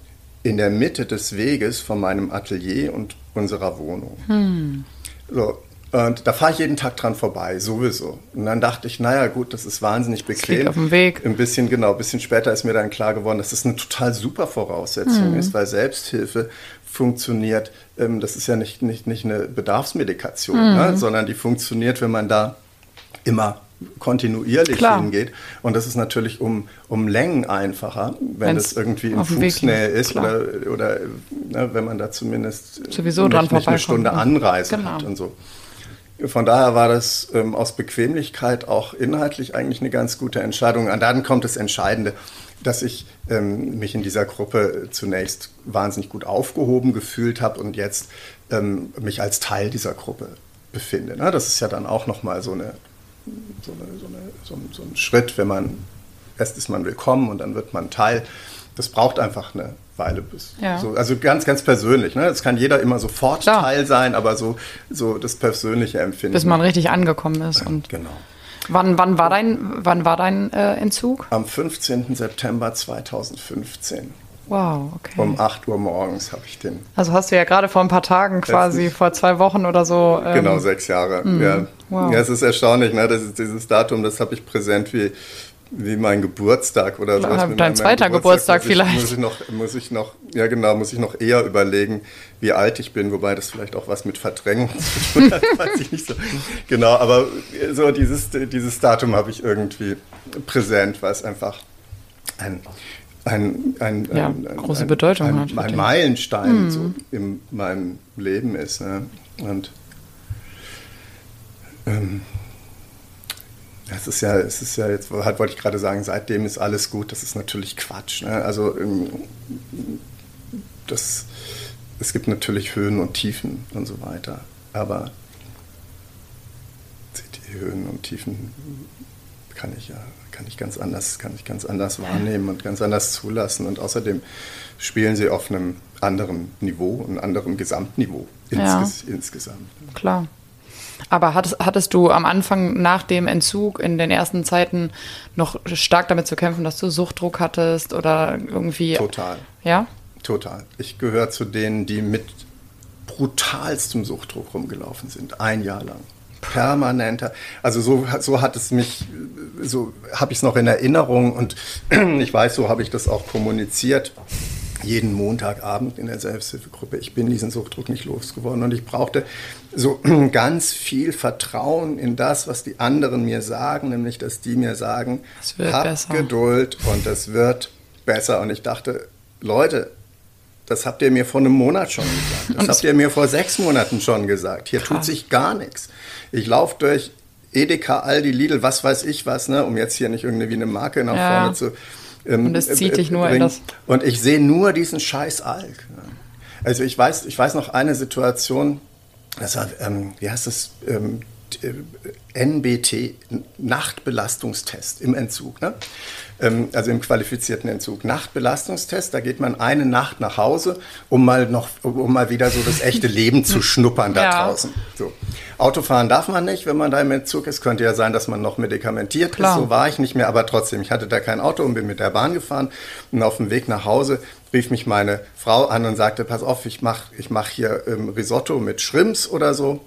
in der Mitte des Weges von meinem Atelier und unserer Wohnung. Hm. So, Und da fahre ich jeden Tag dran vorbei, sowieso. Und dann dachte ich, naja, gut, das ist wahnsinnig bequem. auf dem Weg. Ein bisschen, genau, ein bisschen später ist mir dann klar geworden, dass das eine total super Voraussetzung mhm. ist, weil Selbsthilfe funktioniert. Ähm, das ist ja nicht, nicht, nicht eine Bedarfsmedikation, mhm. ne, sondern die funktioniert, wenn man da immer kontinuierlich Klar. hingeht. Und das ist natürlich um, um Längen einfacher, wenn Wenn's es irgendwie in Fußnähe ist Klar. oder, oder ne, wenn man da zumindest Sowieso nicht, nicht eine Stunde Anreise genau. hat und so. Von daher war das ähm, aus Bequemlichkeit auch inhaltlich eigentlich eine ganz gute Entscheidung. Und dann kommt das Entscheidende, dass ich ähm, mich in dieser Gruppe zunächst wahnsinnig gut aufgehoben gefühlt habe und jetzt ähm, mich als Teil dieser Gruppe befinde. Ne? Das ist ja dann auch nochmal so, eine, so, eine, so, eine, so, ein, so ein Schritt, wenn man, erst ist man willkommen und dann wird man Teil. Das braucht einfach eine Weile bis. Ja. So, also ganz, ganz persönlich. Ne? Das kann jeder immer sofort Klar. Teil sein, aber so, so das persönliche Empfinden. Bis man richtig angekommen ist. Und genau. Wann, wann war dein, wann war dein äh, Entzug? Am 15. September 2015. Wow, okay. Um 8 Uhr morgens habe ich den. Also hast du ja gerade vor ein paar Tagen quasi, vor zwei Wochen oder so. Ähm, genau, sechs Jahre. Mh, ja. Wow. ja, es ist erstaunlich, ne? Das ist dieses Datum, das habe ich präsent wie wie mein Geburtstag oder so. Dein zweiter Geburtstag, Geburtstag muss vielleicht. Ich, muss ich, noch, muss ich noch, ja genau, muss ich noch eher überlegen, wie alt ich bin, wobei das vielleicht auch was mit Verdrängung zu tun hat, weiß ich nicht so. Genau, aber so dieses, dieses Datum habe ich irgendwie präsent, weil es einfach ein, ein, ein, ja, ein, große Bedeutung ein, hat. Ein Meilenstein mhm. so in meinem Leben ist. Ne? Und ähm, es ist ja, es ist ja jetzt, halt wollte ich gerade sagen, seitdem ist alles gut. Das ist natürlich Quatsch. Ne? Also ähm, das, es gibt natürlich Höhen und Tiefen und so weiter. Aber die Höhen und Tiefen kann ich ja, kann ich ganz anders, kann ich ganz anders wahrnehmen und ganz anders zulassen. Und außerdem spielen sie auf einem anderen Niveau, einem anderen Gesamtniveau insges ja. insgesamt. Klar. Aber hattest, hattest du am Anfang nach dem Entzug in den ersten Zeiten noch stark damit zu kämpfen, dass du Suchtdruck hattest oder irgendwie? Total. Ja? Total. Ich gehöre zu denen, die mit brutalstem Suchtdruck rumgelaufen sind, ein Jahr lang. Permanenter. Also so, so hat es mich, so habe ich es noch in Erinnerung und ich weiß, so habe ich das auch kommuniziert jeden Montagabend in der Selbsthilfegruppe. Ich bin diesen Suchtdruck nicht losgeworden und ich brauchte so ganz viel Vertrauen in das, was die anderen mir sagen, nämlich dass die mir sagen, hab besser. Geduld und es wird besser. Und ich dachte, Leute, das habt ihr mir vor einem Monat schon gesagt. Das habt ihr mir vor sechs Monaten schon gesagt. Hier Krass. tut sich gar nichts. Ich laufe durch Edeka, Aldi, Lidl, was weiß ich was, ne, um jetzt hier nicht irgendwie eine Marke nach ja. vorne zu ähm, und es zieht dich nur bringt. in das. Und ich sehe nur diesen scheiß Alk. Also ich weiß, ich weiß noch eine Situation, das war, ähm, wie heißt das, ähm, NBT, Nachtbelastungstest im Entzug. Ne? Ähm, also im qualifizierten Entzug. Nachtbelastungstest, da geht man eine Nacht nach Hause, um mal noch, um mal wieder so das echte Leben zu schnuppern da ja. draußen. So. Autofahren darf man nicht, wenn man da im Entzug ist. Könnte ja sein, dass man noch medikamentiert Klar. ist. So war ich nicht mehr, aber trotzdem, ich hatte da kein Auto und bin mit der Bahn gefahren. Und auf dem Weg nach Hause rief mich meine Frau an und sagte, pass auf, ich mache ich mach hier ähm, Risotto mit Shrimps oder so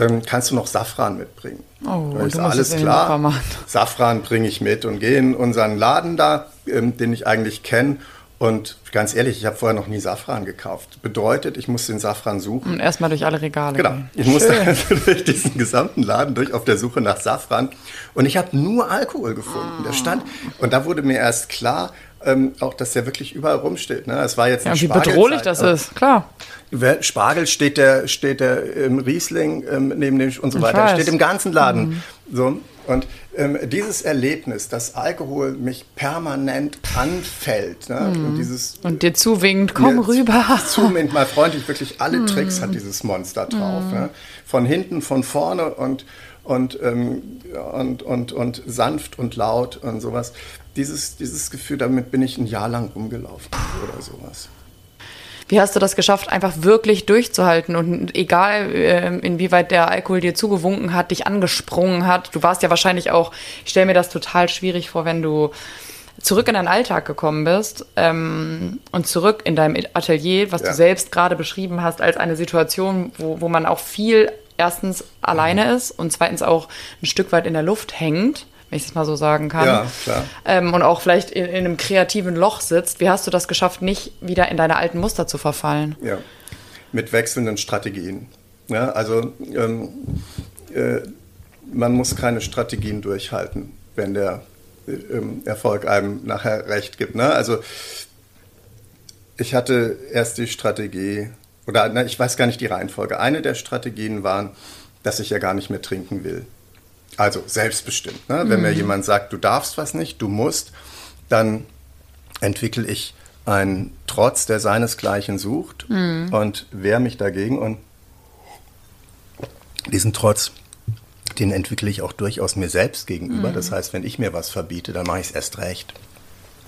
ähm, kannst du noch Safran mitbringen? Oh, ist alles klar. Safran bringe ich mit und gehe in unseren Laden da, ähm, den ich eigentlich kenne. Und ganz ehrlich, ich habe vorher noch nie Safran gekauft. Bedeutet, ich muss den Safran suchen. Und erstmal durch alle Regale. Genau. Ich Schön. musste also durch diesen gesamten Laden durch auf der Suche nach Safran. Und ich habe nur Alkohol gefunden. Der stand. Und da wurde mir erst klar, ähm, auch, dass der wirklich überall rumsteht. Ne? Es war jetzt ja, wie bedrohlich das ist, klar. Spargel steht der, steht der ähm, Riesling ähm, neben dem und so ich weiter. Weiß. Steht im ganzen Laden. Mhm. So. Und ähm, dieses Erlebnis, dass Alkohol mich permanent anfällt. Ne? Mhm. Und, dieses, und dir zuwinkt, komm rüber. Zuwinkt, mal freundlich, wirklich alle mhm. Tricks hat dieses Monster drauf. Mhm. Ne? Von hinten, von vorne und, und, ähm, und, und, und sanft und laut und sowas. Dieses, dieses Gefühl, damit bin ich ein Jahr lang rumgelaufen oder sowas. Wie hast du das geschafft, einfach wirklich durchzuhalten und egal äh, inwieweit der Alkohol dir zugewunken hat, dich angesprungen hat? Du warst ja wahrscheinlich auch, ich stelle mir das total schwierig vor, wenn du zurück in deinen Alltag gekommen bist ähm, und zurück in deinem Atelier, was ja. du selbst gerade beschrieben hast, als eine Situation, wo, wo man auch viel erstens alleine ist und zweitens auch ein Stück weit in der Luft hängt, wenn ich es mal so sagen kann. Ja, klar. Ähm, und auch vielleicht in, in, einem kreativen Loch sitzt. Wie hast du das geschafft, nicht wieder in deine alten Muster zu verfallen? Ja, mit wechselnden Strategien. Ja, also ähm, äh, man muss keine Strategien durchhalten, wenn der äh, ähm, Erfolg einem nachher recht gibt. Ne? Also ich hatte erst die Strategie, oder na, ich weiß gar nicht die Reihenfolge. Eine der Strategien waren, dass ich ja gar nicht mehr trinken will. Also selbstbestimmt. Ne? Wenn mhm. mir jemand sagt, du darfst was nicht, du musst, dann entwickle ich einen Trotz, der seinesgleichen sucht mhm. und wehre mich dagegen. Und diesen Trotz, den entwickle ich auch durchaus mir selbst gegenüber. Mhm. Das heißt, wenn ich mir was verbiete, dann mache ich es erst recht.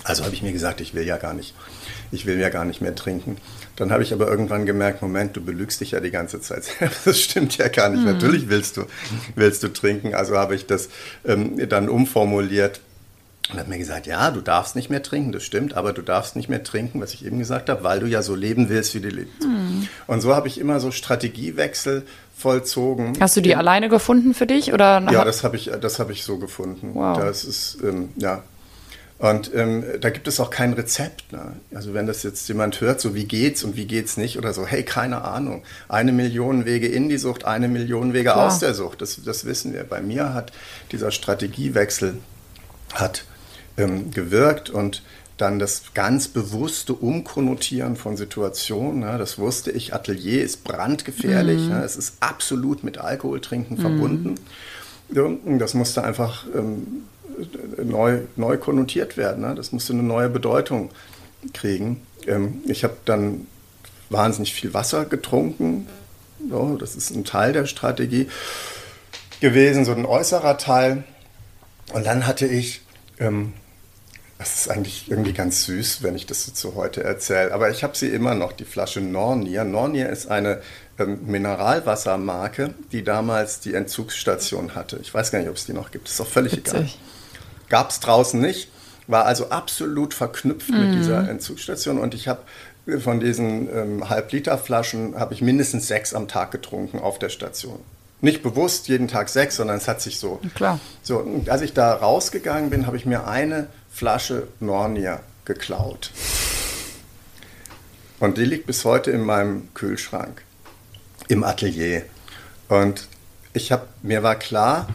Also habe ich mir gesagt, ich will ja gar nicht, ich will ja gar nicht mehr trinken. Dann habe ich aber irgendwann gemerkt, Moment, du belügst dich ja die ganze Zeit. Das stimmt ja gar nicht. Mhm. Natürlich willst du, willst du trinken. Also habe ich das ähm, dann umformuliert und hat mir gesagt, ja, du darfst nicht mehr trinken, das stimmt, aber du darfst nicht mehr trinken, was ich eben gesagt habe, weil du ja so leben willst, wie du lebst. Mhm. Und so habe ich immer so Strategiewechsel vollzogen. Hast du die in, alleine gefunden für dich? Oder ja, das habe ich, hab ich so gefunden. Wow. Das ist, ähm, ja, und ähm, da gibt es auch kein Rezept. Ne? Also wenn das jetzt jemand hört, so wie geht's und wie geht's nicht oder so, hey, keine Ahnung. Eine Million Wege in die Sucht, eine Million Wege Klar. aus der Sucht. Das, das wissen wir. Bei mir hat dieser Strategiewechsel hat ähm, gewirkt und dann das ganz bewusste Umkonnotieren von Situationen. Ne? Das wusste ich, Atelier ist brandgefährlich. Mhm. Ne? Es ist absolut mit Alkoholtrinken mhm. verbunden. Das musste einfach ähm, neu, neu konnotiert werden. Ne? Das musste eine neue Bedeutung kriegen. Ähm, ich habe dann wahnsinnig viel Wasser getrunken. So, das ist ein Teil der Strategie gewesen, so ein äußerer Teil. Und dann hatte ich, ähm, das ist eigentlich irgendwie ganz süß, wenn ich das so heute erzähle, aber ich habe sie immer noch, die Flasche Nornier. Nornier ist eine ähm, Mineralwassermarke, die damals die Entzugsstation hatte. Ich weiß gar nicht, ob es die noch gibt. Ist auch völlig Witzig. egal. Gab es draußen nicht, war also absolut verknüpft mm. mit mhm. dieser Entzugsstation und ich habe äh, von diesen ähm, Halb-Liter-Flaschen habe ich mindestens sechs am Tag getrunken auf der Station. Nicht bewusst jeden Tag sechs, sondern es hat sich so. Klar. So, und als ich da rausgegangen bin, habe ich mir eine Flasche Nornier geklaut. Und die liegt bis heute in meinem Kühlschrank, im Atelier. Und ich habe, mir war klar,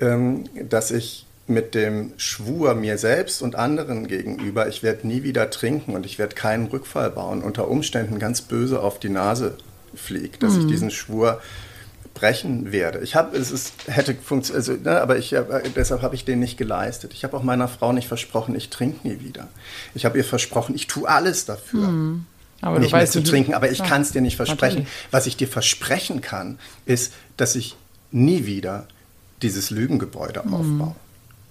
ähm, dass ich mit dem Schwur mir selbst und anderen gegenüber, ich werde nie wieder trinken und ich werde keinen Rückfall bauen, unter Umständen ganz böse auf die Nase fliegt, dass mhm. ich diesen Schwur brechen werde. Ich habe, es ist, hätte funktioniert, also, ne, aber ich, deshalb habe ich den nicht geleistet. Ich habe auch meiner Frau nicht versprochen, ich trinke nie wieder. Ich habe ihr versprochen, ich tue alles dafür. Mhm. Aber nicht mehr zu trinken, aber ich ja, kann es dir nicht versprechen. Natürlich. Was ich dir versprechen kann, ist, dass ich nie wieder dieses Lügengebäude mhm. aufbaue.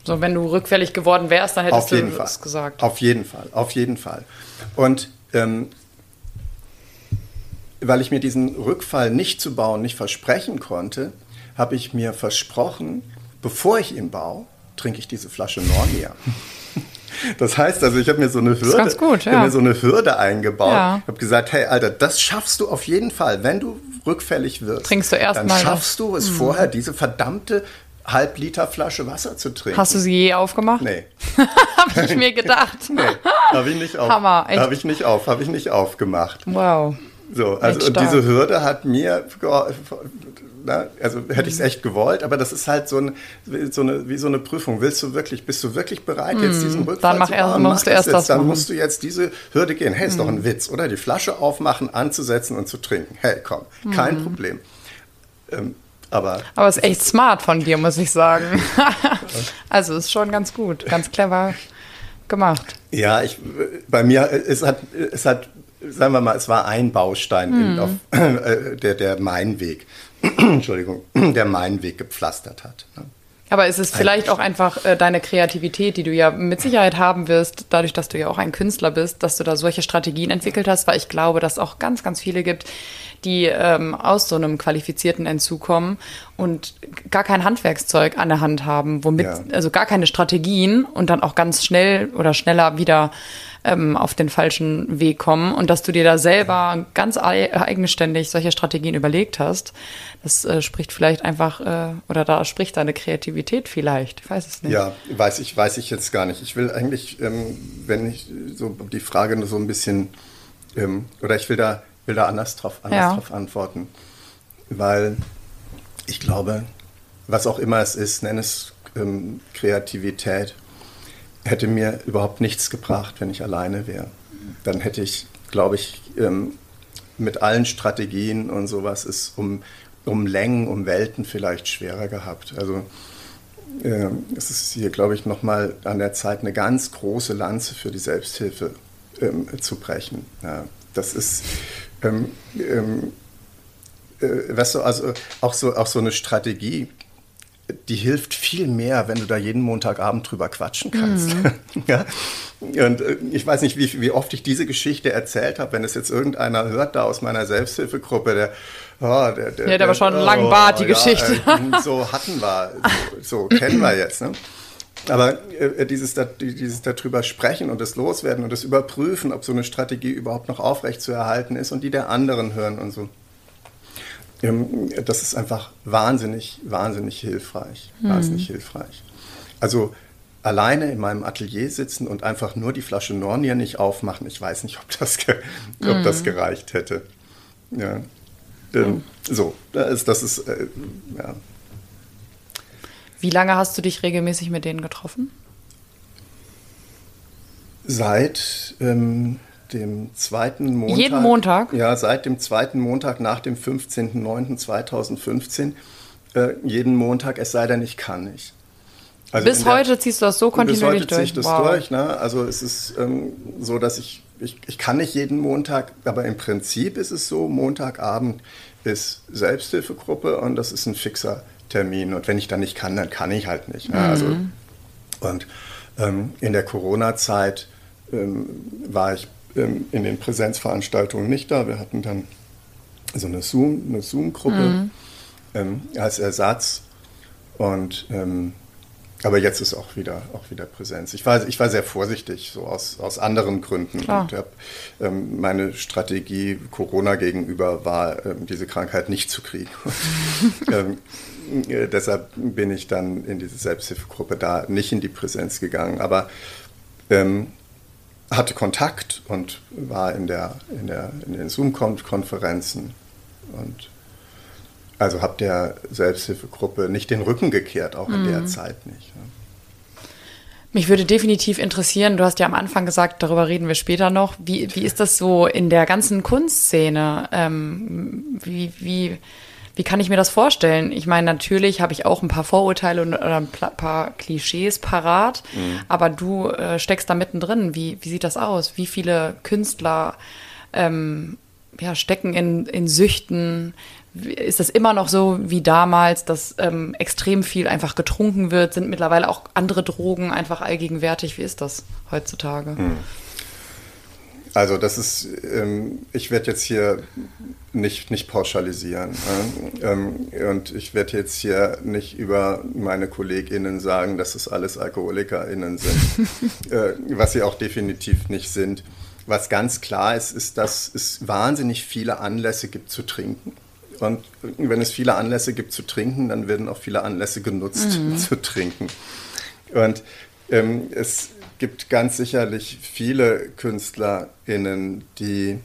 So, wenn du rückfällig geworden wärst, dann hättest du Fall. es gesagt. Auf jeden Fall, auf jeden Fall. Und ähm, weil ich mir diesen Rückfall nicht zu bauen nicht versprechen konnte, habe ich mir versprochen, bevor ich ihn baue, trinke ich diese Flasche Nornia. Das heißt also, ich habe mir so eine Hürde, gut, ja. mir so eine Hürde eingebaut. Ja. habe gesagt, hey Alter, das schaffst du auf jeden Fall, wenn du rückfällig wirst. Trinkst du erst dann mal schaffst du es mhm. vorher, diese verdammte Halb-Liter Flasche Wasser zu trinken. Hast du sie je aufgemacht? Nee. habe ich mir gedacht. nee, habe ich nicht auf. Hammer, echt. Habe ich nicht auf, habe ich nicht aufgemacht. Wow. So, also und diese Hürde hat mir, na, also hätte ich es echt gewollt, aber das ist halt so, ein, so, eine, wie so eine Prüfung. Willst du wirklich, bist du wirklich bereit, mm, jetzt hm, diesen Rückfall dann mach zu machen? Musst du erst jetzt, das dann machen. musst du jetzt diese Hürde gehen. Hey, ist mm. doch ein hm. Witz, oder? Die Flasche aufmachen, anzusetzen und zu trinken. Hey, komm, kein mm. Problem. Ähm, aber, aber es ist echt smart von dir, muss ich sagen. also ist schon ganz gut, ganz clever gemacht. Ja, ich, bei mir, es hat, es hat, sagen wir mal, es war ein Baustein hm. auf, äh, der, der meinen Weg, Entschuldigung, der meinen Weg gepflastert hat. Ne? Aber ist es vielleicht auch einfach äh, deine Kreativität, die du ja mit Sicherheit haben wirst, dadurch, dass du ja auch ein Künstler bist, dass du da solche Strategien entwickelt hast, weil ich glaube, dass es auch ganz, ganz viele gibt, die ähm, aus so einem qualifizierten Entzug kommen und gar kein Handwerkszeug an der Hand haben, womit, ja. also gar keine Strategien und dann auch ganz schnell oder schneller wieder ähm, auf den falschen Weg kommen und dass du dir da selber ganz eigenständig solche Strategien überlegt hast. Das äh, spricht vielleicht einfach, äh, oder da spricht deine Kreativität vielleicht. Ich weiß es nicht. Ja, weiß ich, weiß ich jetzt gar nicht. Ich will eigentlich, ähm, wenn ich so die Frage nur so ein bisschen, ähm, oder ich will da, will da anders drauf, anders ja. drauf antworten. Weil ich glaube, was auch immer es ist, nenn es ähm, Kreativität, hätte mir überhaupt nichts gebracht, wenn ich alleine wäre. Dann hätte ich, glaube ich, ähm, mit allen Strategien und sowas es um, um Längen, um Welten vielleicht schwerer gehabt. Also äh, es ist hier, glaube ich, nochmal an der Zeit, eine ganz große Lanze für die Selbsthilfe ähm, zu brechen. Ja, das ist, ähm, ähm, äh, weißt du, also auch so, auch so eine Strategie, die hilft viel mehr, wenn du da jeden Montagabend drüber quatschen kannst. Mhm. ja? Und äh, ich weiß nicht, wie, wie, oft ich diese Geschichte erzählt habe, wenn es jetzt irgendeiner hört da aus meiner Selbsthilfegruppe, der, oh, der, der, ja, der war schon einen langen Bart, die ja, Geschichte. Äh, so hatten wir, so, so kennen wir jetzt. Ne? Aber äh, dieses, dieses darüber sprechen und das loswerden und das überprüfen, ob so eine Strategie überhaupt noch aufrecht zu erhalten ist und die der anderen hören und so das ist einfach wahnsinnig, wahnsinnig hilfreich. Mhm. Wahnsinnig hilfreich. Also alleine in meinem Atelier sitzen und einfach nur die Flasche Nornier nicht aufmachen, ich weiß nicht, ob das, mhm. ob das gereicht hätte. Ja. Ähm, so, das ist, das ist äh, ja. Wie lange hast du dich regelmäßig mit denen getroffen? Seit ähm, dem zweiten Montag. Jeden Montag? Ja, seit dem zweiten Montag nach dem 15.09.2015. Äh, jeden Montag, es sei denn, ich kann nicht. Also bis der, heute ziehst du das so kontinuierlich bis heute durch? Bis heute ziehe ich das wow. durch. Ne? Also es ist ähm, so, dass ich, ich, ich kann nicht jeden Montag, aber im Prinzip ist es so, Montagabend ist Selbsthilfegruppe und das ist ein fixer Termin. Und wenn ich dann nicht kann, dann kann ich halt nicht. Ne? Also, mhm. und ähm, in der Corona-Zeit ähm, war ich in den Präsenzveranstaltungen nicht da. Wir hatten dann so eine Zoom, eine Zoom-Gruppe mhm. ähm, als Ersatz. Und ähm, aber jetzt ist auch wieder, auch wieder Präsenz. Ich war, ich war sehr vorsichtig, so aus, aus anderen Gründen. Klar. Und hab, ähm, meine Strategie Corona gegenüber war, ähm, diese Krankheit nicht zu kriegen. ähm, äh, deshalb bin ich dann in diese Selbsthilfegruppe da nicht in die Präsenz gegangen. Aber ähm, hatte Kontakt und war in, der, in, der, in den Zoom-Konferenzen und also habe der Selbsthilfegruppe nicht den Rücken gekehrt, auch in mhm. der Zeit nicht. Mich würde definitiv interessieren, du hast ja am Anfang gesagt, darüber reden wir später noch, wie, wie ist das so in der ganzen Kunstszene? Ähm, wie, wie, wie kann ich mir das vorstellen? Ich meine, natürlich habe ich auch ein paar Vorurteile und oder ein paar Klischees parat, mhm. aber du äh, steckst da mittendrin. Wie, wie sieht das aus? Wie viele Künstler ähm, ja, stecken in, in Süchten? Ist das immer noch so wie damals, dass ähm, extrem viel einfach getrunken wird? Sind mittlerweile auch andere Drogen einfach allgegenwärtig? Wie ist das heutzutage? Mhm. Also das ist, ähm, ich werde jetzt hier nicht, nicht pauschalisieren. Äh? Ähm, und ich werde jetzt hier nicht über meine KollegInnen sagen, dass es alles AlkoholikerInnen sind, äh, was sie auch definitiv nicht sind. Was ganz klar ist, ist, dass es wahnsinnig viele Anlässe gibt zu trinken. Und wenn es viele Anlässe gibt zu trinken, dann werden auch viele Anlässe genutzt mhm. zu trinken. Und ähm, es gibt ganz sicherlich viele KünstlerInnen, die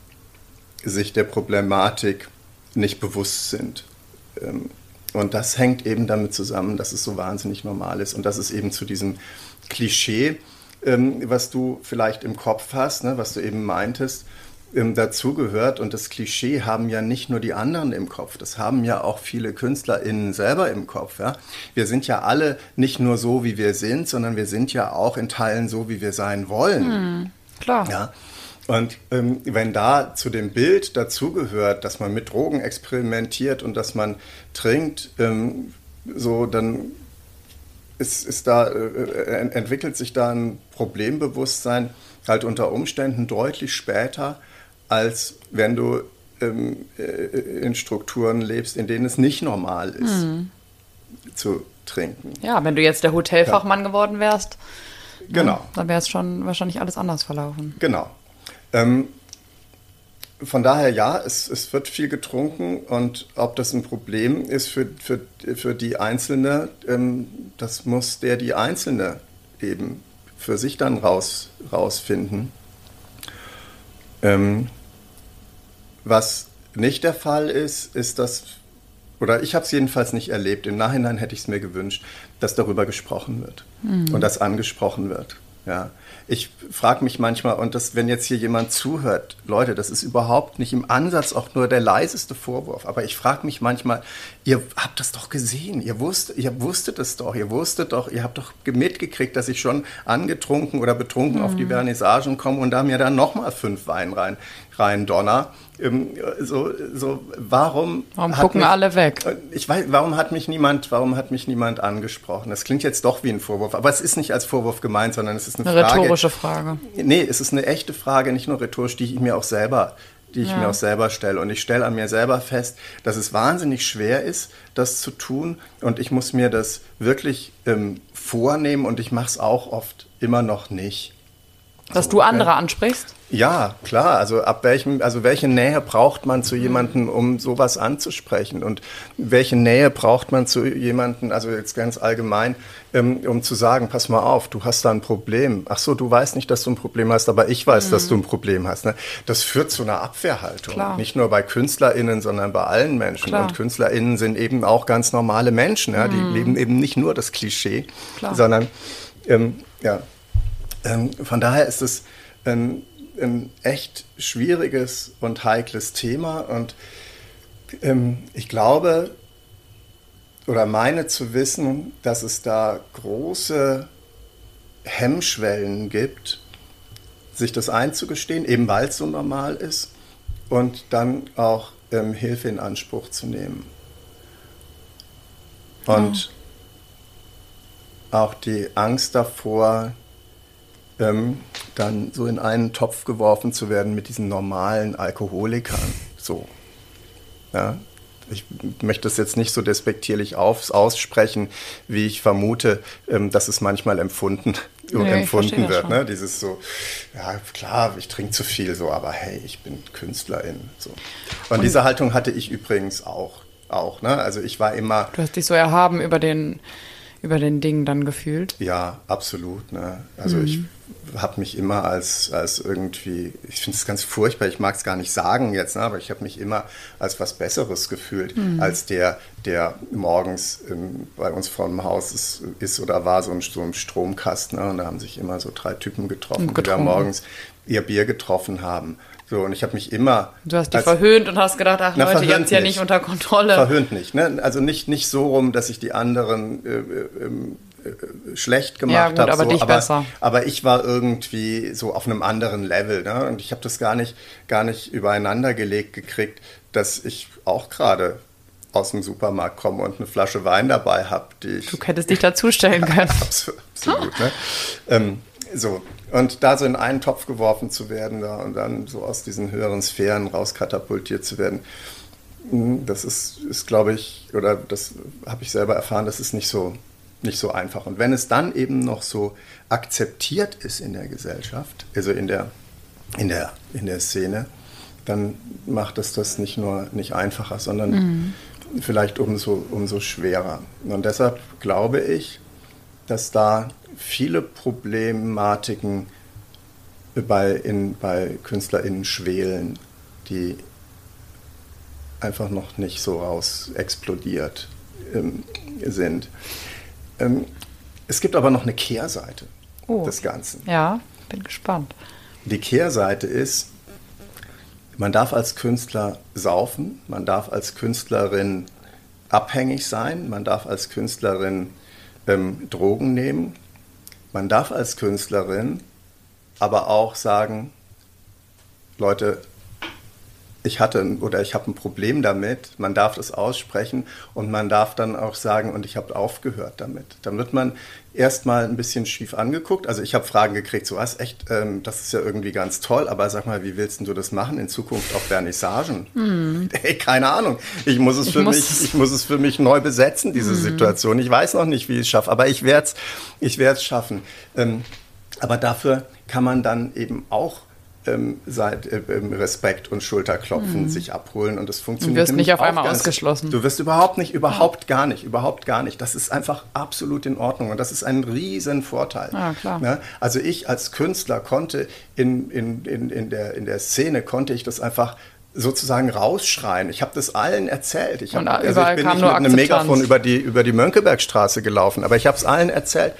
sich der Problematik nicht bewusst sind. Ähm, und das hängt eben damit zusammen, dass es so wahnsinnig normal ist und dass es eben zu diesem Klischee, ähm, was du vielleicht im Kopf hast, ne, was du eben meintest, ähm, dazugehört. Und das Klischee haben ja nicht nur die anderen im Kopf, das haben ja auch viele KünstlerInnen selber im Kopf. Ja? Wir sind ja alle nicht nur so, wie wir sind, sondern wir sind ja auch in Teilen so, wie wir sein wollen. Hm, klar. Ja? Und ähm, wenn da zu dem Bild dazugehört, dass man mit Drogen experimentiert und dass man trinkt, ähm, so dann ist, ist da, äh, äh entwickelt sich da ein Problembewusstsein halt unter Umständen deutlich später, als wenn du ähm, äh, in Strukturen lebst, in denen es nicht normal ist, mhm. zu trinken. Ja, wenn du jetzt der Hotelfachmann ja. geworden wärst, Genau. Ja, da wäre es schon wahrscheinlich alles anders verlaufen. Genau. Ähm, von daher ja, es, es wird viel getrunken und ob das ein Problem ist für, für, für die Einzelne, ähm, das muss der die Einzelne eben für sich dann raus, rausfinden. Ähm, was nicht der Fall ist, ist, dass, oder ich habe es jedenfalls nicht erlebt, im Nachhinein hätte ich es mir gewünscht, dass darüber gesprochen wird mhm. und dass angesprochen wird. Ja ich frage mich manchmal, und das, wenn jetzt hier jemand zuhört, Leute, das ist überhaupt nicht im Ansatz auch nur der leiseste Vorwurf, aber ich frage mich manchmal, ihr habt das doch gesehen, ihr, wusst, ihr wusstet es doch, ihr wusstet doch, ihr habt doch mitgekriegt, dass ich schon angetrunken oder betrunken mhm. auf die mhm. Vernissagen komme und da mir dann nochmal fünf Wein rein, rein donner. Ähm, so, so, warum. Warum gucken mich, alle weg? Äh, ich weiß, warum hat mich niemand, warum hat mich niemand angesprochen? Das klingt jetzt doch wie ein Vorwurf, aber es ist nicht als Vorwurf gemeint, sondern es ist eine, eine Frage. rhetorische Frage. Nee, es ist eine echte Frage, nicht nur rhetorisch, die ich mir auch selber die ich ja. mir auch selber stelle. Und ich stelle an mir selber fest, dass es wahnsinnig schwer ist, das zu tun. Und ich muss mir das wirklich ähm, vornehmen und ich mache es auch oft immer noch nicht. Dass so, du andere äh, ansprichst? Ja, klar. Also ab welchem, also welche Nähe braucht man zu jemandem, um sowas anzusprechen? Und welche Nähe braucht man zu jemandem, also jetzt ganz allgemein, ähm, um zu sagen, pass mal auf, du hast da ein Problem. Ach so, du weißt nicht, dass du ein Problem hast, aber ich weiß, mhm. dass du ein Problem hast. Ne? Das führt zu einer Abwehrhaltung. Klar. Nicht nur bei KünstlerInnen, sondern bei allen Menschen. Klar. Und KünstlerInnen sind eben auch ganz normale Menschen. Ja? Die mhm. leben eben nicht nur das Klischee, Klar. sondern ähm, ja. Ähm, von daher ist es ein ein echt schwieriges und heikles Thema und ähm, ich glaube oder meine zu wissen, dass es da große Hemmschwellen gibt, sich das einzugestehen, eben weil es so normal ist und dann auch ähm, Hilfe in Anspruch zu nehmen. Und ja. auch die Angst davor, ähm, dann so in einen Topf geworfen zu werden mit diesen normalen Alkoholikern. So. Ja. Ich möchte das jetzt nicht so despektierlich auf, aussprechen, wie ich vermute, ähm, dass es manchmal empfunden, nee, empfunden wird. Ne? Dieses so, ja klar, ich trinke zu viel, so, aber hey, ich bin Künstlerin. So. Und, Und diese Haltung hatte ich übrigens auch. auch ne? Also ich war immer. Du hast dich so erhaben über den über den Dingen dann gefühlt? Ja, absolut. Ne? Also mhm. ich habe mich immer als, als irgendwie, ich finde es ganz furchtbar, ich mag es gar nicht sagen jetzt, ne? aber ich habe mich immer als was Besseres gefühlt, mhm. als der, der morgens ähm, bei uns vor dem Haus ist, ist oder war, so ein, so ein Stromkasten. Ne? Und da haben sich immer so drei Typen getroffen, die da morgens ihr Bier getroffen haben. So, und ich habe mich immer. Du hast dich verhöhnt und hast gedacht, ach na, Leute, ihr habt ja nicht unter Kontrolle. Verhöhnt nicht. Ne? Also nicht, nicht so rum, dass ich die anderen äh, äh, äh, schlecht gemacht ja, habe. Aber so, aber. Aber ich war irgendwie so auf einem anderen Level. Ne? Und ich habe das gar nicht, gar nicht übereinander gelegt gekriegt, dass ich auch gerade aus dem Supermarkt komme und eine Flasche Wein dabei habe, die ich. Du hättest dich dazustellen können. absolut. absolut ne? ähm, so, und da so in einen Topf geworfen zu werden da, und dann so aus diesen höheren Sphären rauskatapultiert zu werden, hm, das ist, ist glaube ich, oder das habe ich selber erfahren, das ist nicht so, nicht so einfach. Und wenn es dann eben noch so akzeptiert ist in der Gesellschaft, also in der, in der, in der Szene, dann macht es das nicht nur nicht einfacher, sondern mhm. vielleicht umso, umso schwerer. Und deshalb glaube ich, dass da viele Problematiken bei, in, bei KünstlerInnen schwelen, die einfach noch nicht so raus explodiert ähm, sind. Ähm, es gibt aber noch eine Kehrseite oh. des Ganzen. Ja, bin gespannt. Die Kehrseite ist, man darf als Künstler saufen, man darf als Künstlerin abhängig sein, man darf als Künstlerin ähm, Drogen nehmen, man darf als Künstlerin aber auch sagen, Leute, ich hatte oder ich habe ein Problem damit, man darf das aussprechen und man darf dann auch sagen, und ich habe aufgehört damit. Dann wird man erstmal ein bisschen schief angeguckt. Also ich habe Fragen gekriegt, so was, echt, ähm, das ist ja irgendwie ganz toll, aber sag mal, wie willst du das machen in Zukunft auf Vernissagen? Mm. Hey, keine Ahnung. Ich muss es ich für muss mich, ich muss es für mich neu besetzen, diese mm. Situation. Ich weiß noch nicht, wie ich es schaffe, aber ich werde es ich schaffen. Ähm, Aber dafür kann man dann eben auch ähm, seit, äh, Respekt und Schulterklopfen mhm. sich abholen und das funktioniert. Du wirst nicht auf einmal ausgeschlossen. Du wirst überhaupt nicht, überhaupt ja. gar nicht, überhaupt gar nicht. Das ist einfach absolut in Ordnung und das ist ein riesen Vorteil. Ja, klar. Ja, also ich als Künstler konnte in, in, in, in, der, in der Szene, konnte ich das einfach sozusagen rausschreien. Ich habe das allen erzählt. Ich, hab, also ich bin nicht mit einem Megafon über die, über die Mönckebergstraße gelaufen, aber ich habe es allen erzählt.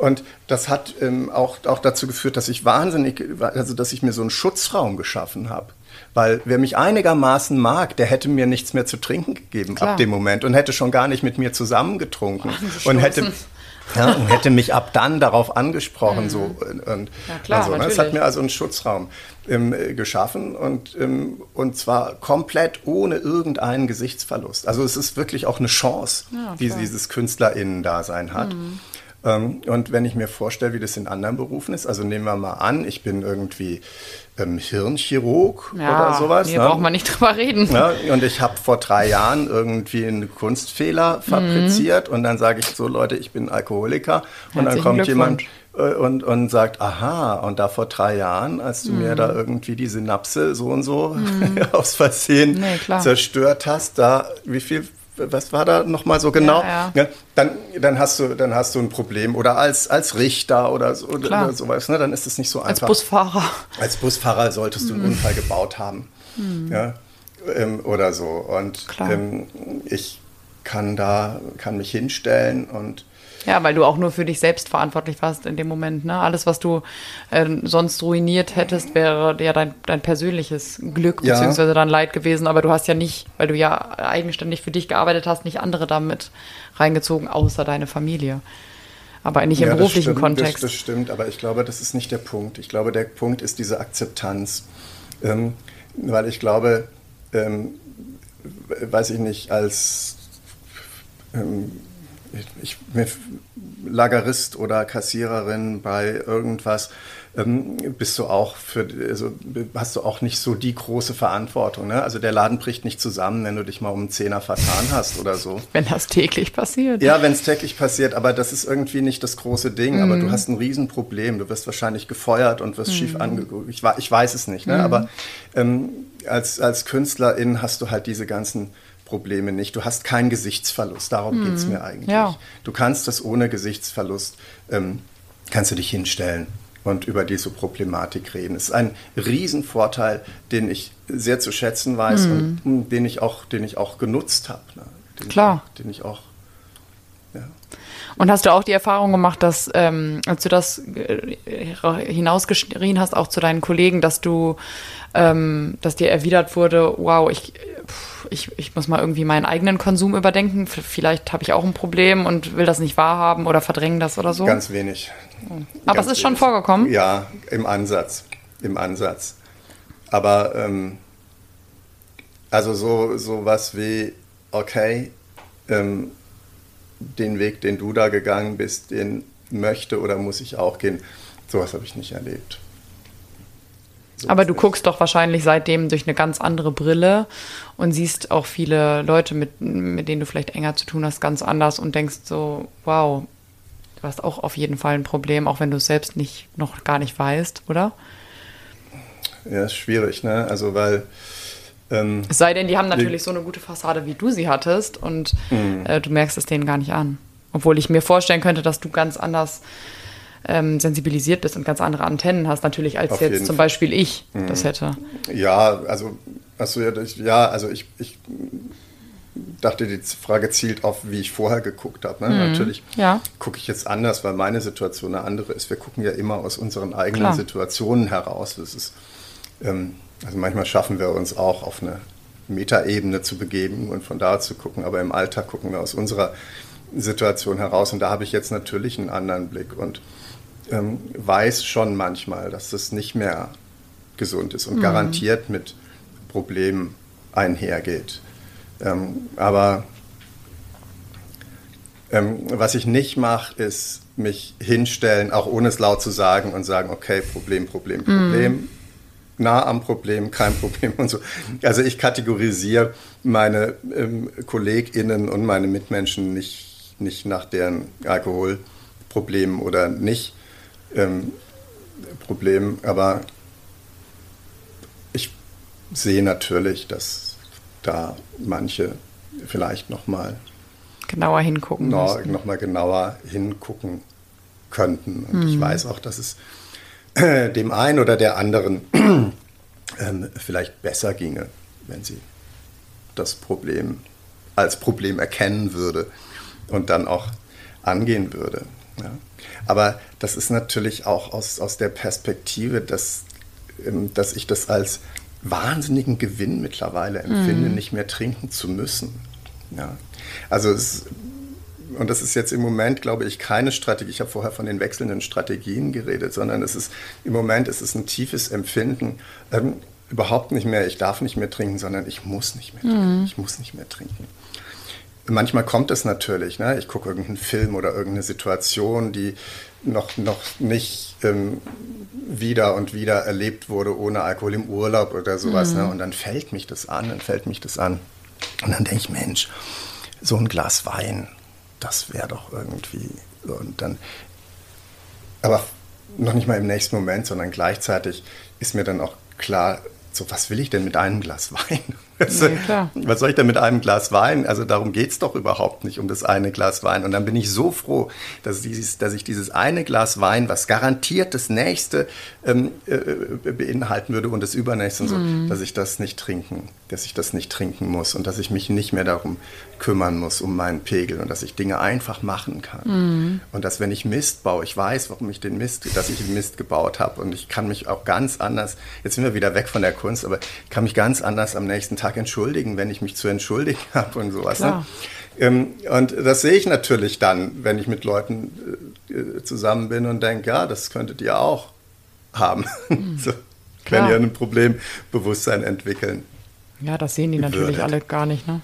Und das hat ähm, auch, auch dazu geführt, dass ich wahnsinnig, also dass ich mir so einen Schutzraum geschaffen habe. Weil wer mich einigermaßen mag, der hätte mir nichts mehr zu trinken gegeben Klar. ab dem Moment und hätte schon gar nicht mit mir zusammengetrunken Ach, und hätte ja, und hätte mich ab dann darauf angesprochen. Mhm. So, und, ja, klar, also, ne? Das hat mir also einen Schutzraum ähm, geschaffen und, ähm, und zwar komplett ohne irgendeinen Gesichtsverlust. Also es ist wirklich auch eine Chance, ja, die dieses KünstlerInnen-Dasein hat. Mhm. Ähm, und wenn ich mir vorstelle, wie das in anderen Berufen ist, also nehmen wir mal an, ich bin irgendwie ähm, Hirnchirurg ja, oder sowas. Hier ne? braucht man nicht drüber reden. Ja, und ich habe vor drei Jahren irgendwie einen Kunstfehler fabriziert mhm. und dann sage ich so, Leute, ich bin Alkoholiker. Und dann kommt jemand äh, und, und sagt, aha, und da vor drei Jahren, als du mhm. mir da irgendwie die Synapse so und so mhm. aus Versehen nee, zerstört hast, da wie viel was war da nochmal so genau? Ja, ja. dann, dann, hast du, dann hast du ein Problem. Oder als, als Richter oder, so, oder sowas, ne? dann ist es nicht so einfach. Als Busfahrer. Als Busfahrer solltest du einen mhm. Unfall gebaut haben. Mhm. Ja? Ähm, oder so. Und ähm, ich kann da, kann mich hinstellen und ja, weil du auch nur für dich selbst verantwortlich warst in dem Moment. Ne? Alles, was du äh, sonst ruiniert hättest, wäre ja dein, dein persönliches Glück ja. bzw. dein Leid gewesen. Aber du hast ja nicht, weil du ja eigenständig für dich gearbeitet hast, nicht andere damit reingezogen, außer deine Familie. Aber nicht im ja, beruflichen stimmt, Kontext. Das, das, stimmt, aber ich glaube, das ist nicht der Punkt. Ich glaube, der Punkt ist diese Akzeptanz. Ähm, weil ich glaube, ähm, weiß ich nicht, als ähm, ich, Lagerist oder Kassiererin bei irgendwas, ähm, bist du auch für, also hast du auch nicht so die große Verantwortung. Ne? Also der Laden bricht nicht zusammen, wenn du dich mal um einen Zehner vertan hast oder so. Wenn das täglich passiert. Ja, wenn es täglich passiert, aber das ist irgendwie nicht das große Ding. Mhm. Aber du hast ein Riesenproblem. Du wirst wahrscheinlich gefeuert und wirst mhm. schief angeguckt. Ich, ich weiß es nicht, ne? Mhm. aber ähm, als, als Künstlerin hast du halt diese ganzen Probleme nicht. Du hast keinen Gesichtsverlust. Darum mhm. geht es mir eigentlich. Ja. Du kannst das ohne Gesichtsverlust, ähm, kannst du dich hinstellen und über diese Problematik reden. Es ist ein Riesenvorteil, den ich sehr zu schätzen weiß mhm. und den ich auch, den ich auch genutzt habe. Ne? Klar. Ich, den ich auch ja. Und hast du auch die Erfahrung gemacht, dass, ähm, als du das äh, hinausgeschrien hast, auch zu deinen Kollegen, dass du, ähm, dass dir erwidert wurde, wow, ich, ich, ich muss mal irgendwie meinen eigenen Konsum überdenken. Vielleicht habe ich auch ein Problem und will das nicht wahrhaben oder verdrängen das oder so. Ganz wenig. Aber Ganz es ist wenig. schon vorgekommen? Ja, im Ansatz. Im Ansatz. Aber ähm, also so, so was wie, okay, ähm, den Weg, den du da gegangen bist, den möchte oder muss ich auch gehen. Sowas habe ich nicht erlebt. So Aber du guckst doch wahrscheinlich seitdem durch eine ganz andere Brille und siehst auch viele Leute, mit, mit denen du vielleicht enger zu tun hast, ganz anders und denkst so, wow, du hast auch auf jeden Fall ein Problem, auch wenn du es selbst nicht, noch gar nicht weißt, oder? Ja, ist schwierig, ne? Also weil. Ähm, es sei denn, die haben natürlich so eine gute Fassade, wie du sie hattest und mhm. äh, du merkst es denen gar nicht an. Obwohl ich mir vorstellen könnte, dass du ganz anders ähm, sensibilisiert bist und ganz andere Antennen hast, natürlich als Auf jetzt zum Beispiel ich mhm. das hätte. Ja, also, also ja, also ich, ich dachte, die Frage zielt auf, wie ich vorher geguckt habe. Ne? Mhm. Natürlich ja. gucke ich jetzt anders, weil meine Situation eine andere ist. Wir gucken ja immer aus unseren eigenen Klar. Situationen heraus. Das ist, ähm, also manchmal schaffen wir uns auch auf eine Metaebene zu begeben und von da zu gucken, aber im Alltag gucken wir aus unserer Situation heraus und da habe ich jetzt natürlich einen anderen Blick und ähm, weiß schon manchmal, dass das nicht mehr gesund ist und mhm. garantiert mit Problemen einhergeht. Ähm, aber ähm, was ich nicht mache, ist mich hinstellen, auch ohne es laut zu sagen und sagen, okay, Problem, Problem, Problem. Mhm. Nah am Problem, kein Problem und so. Also ich kategorisiere meine ähm, KollegInnen und meine Mitmenschen nicht, nicht nach deren Alkoholproblemen oder nicht, ähm, Problem. Aber ich sehe natürlich, dass da manche vielleicht noch mal genauer hingucken noch, noch mal genauer hingucken könnten. Und mhm. ich weiß auch, dass es dem einen oder der anderen ähm, vielleicht besser ginge, wenn sie das Problem als Problem erkennen würde und dann auch angehen würde. Ja. Aber das ist natürlich auch aus, aus der Perspektive, dass, ähm, dass ich das als wahnsinnigen Gewinn mittlerweile empfinde, mm. nicht mehr trinken zu müssen. Ja. Also es, und das ist jetzt im Moment, glaube ich, keine Strategie. Ich habe vorher von den wechselnden Strategien geredet, sondern es ist im Moment ist es ein tiefes Empfinden. Ähm, überhaupt nicht mehr, ich darf nicht mehr trinken, sondern ich muss nicht mehr trinken. Mm. Ich muss nicht mehr trinken manchmal kommt es natürlich. Ne? Ich gucke irgendeinen Film oder irgendeine Situation, die noch, noch nicht ähm, wieder und wieder erlebt wurde ohne Alkohol im Urlaub oder sowas. Ne? Mhm. Ne? Und dann fällt mich das an, dann fällt mich das an. Und dann denke ich, Mensch, so ein Glas Wein, das wäre doch irgendwie. Und dann, aber noch nicht mal im nächsten Moment, sondern gleichzeitig ist mir dann auch klar, so was will ich denn mit einem Glas Wein? Ja, was soll ich denn mit einem Glas Wein? Also darum geht es doch überhaupt nicht, um das eine Glas Wein. Und dann bin ich so froh, dass, dieses, dass ich dieses eine Glas Wein, was garantiert das nächste ähm, äh, äh beinhalten würde und das übernächste, mhm. so, dass ich das nicht trinken, dass ich das nicht trinken muss und dass ich mich nicht mehr darum kümmern muss, um meinen Pegel und dass ich Dinge einfach machen kann. Mhm. Und dass wenn ich Mist baue, ich weiß, warum ich den Mist, dass ich den Mist gebaut habe und ich kann mich auch ganz anders, jetzt sind wir wieder weg von der Kunst, aber ich kann mich ganz anders am nächsten Tag Tag entschuldigen, wenn ich mich zu entschuldigen habe und sowas. Ne? Ähm, und das sehe ich natürlich dann, wenn ich mit Leuten äh, zusammen bin und denke, ja, das könntet ihr auch haben, mhm. so, wenn ihr ein Problembewusstsein entwickeln. Ja, das sehen die natürlich würdet. alle gar nicht, ne?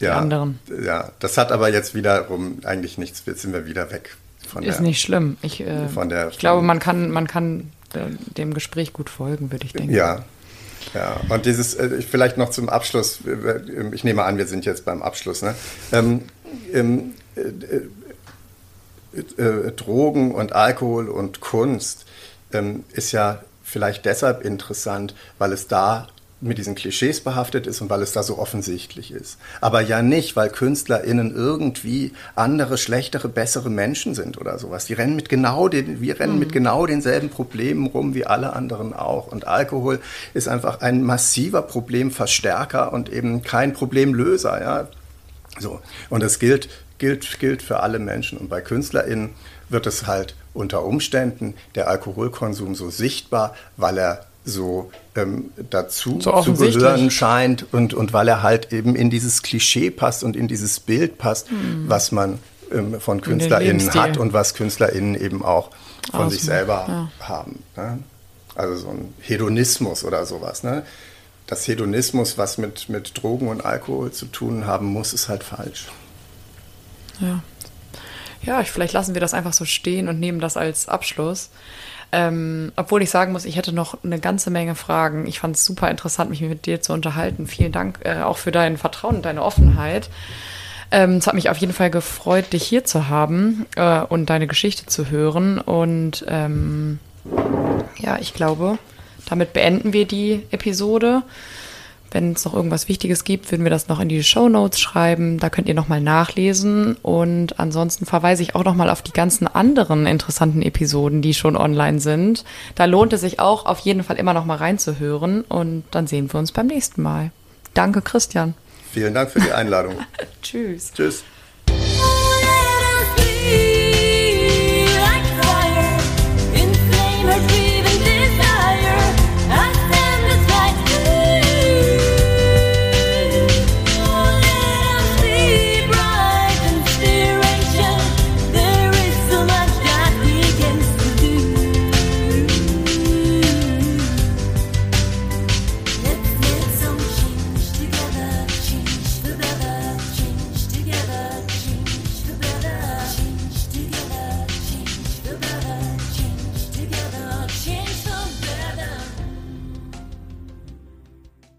Die ja, anderen. Ja, das hat aber jetzt wiederum eigentlich nichts, jetzt sind wir wieder weg von Ist der, nicht schlimm. Ich, äh, von der, ich glaube, man kann, man kann äh, dem Gespräch gut folgen, würde ich denken. Ja, ja, und dieses, äh, vielleicht noch zum Abschluss, ich nehme an, wir sind jetzt beim Abschluss, ne? Ähm, ähm, äh, äh, Drogen und Alkohol und Kunst ähm, ist ja vielleicht deshalb interessant, weil es da mit diesen Klischees behaftet ist und weil es da so offensichtlich ist. Aber ja nicht, weil KünstlerInnen irgendwie andere, schlechtere, bessere Menschen sind oder sowas. Die rennen mit genau den, wir rennen mhm. mit genau denselben Problemen rum wie alle anderen auch. Und Alkohol ist einfach ein massiver Problemverstärker und eben kein Problemlöser, ja. So. Und das gilt, gilt, gilt für alle Menschen. Und bei KünstlerInnen wird es halt unter Umständen der Alkoholkonsum so sichtbar, weil er so ähm, dazu so zu gehören scheint und, und weil er halt eben in dieses Klischee passt und in dieses Bild passt, mhm. was man ähm, von KünstlerInnen hat und was KünstlerInnen eben auch von Außen, sich selber ja. haben. Ne? Also so ein Hedonismus oder sowas. Ne? Das Hedonismus, was mit, mit Drogen und Alkohol zu tun haben muss, ist halt falsch. Ja. Ja, vielleicht lassen wir das einfach so stehen und nehmen das als Abschluss. Ähm, obwohl ich sagen muss, ich hätte noch eine ganze Menge Fragen. Ich fand es super interessant, mich mit dir zu unterhalten. Vielen Dank äh, auch für dein Vertrauen und deine Offenheit. Ähm, es hat mich auf jeden Fall gefreut, dich hier zu haben äh, und deine Geschichte zu hören. Und ähm, ja, ich glaube, damit beenden wir die Episode. Wenn es noch irgendwas Wichtiges gibt, würden wir das noch in die Show Notes schreiben. Da könnt ihr nochmal nachlesen. Und ansonsten verweise ich auch nochmal auf die ganzen anderen interessanten Episoden, die schon online sind. Da lohnt es sich auch auf jeden Fall immer nochmal reinzuhören. Und dann sehen wir uns beim nächsten Mal. Danke, Christian. Vielen Dank für die Einladung. Tschüss. Tschüss.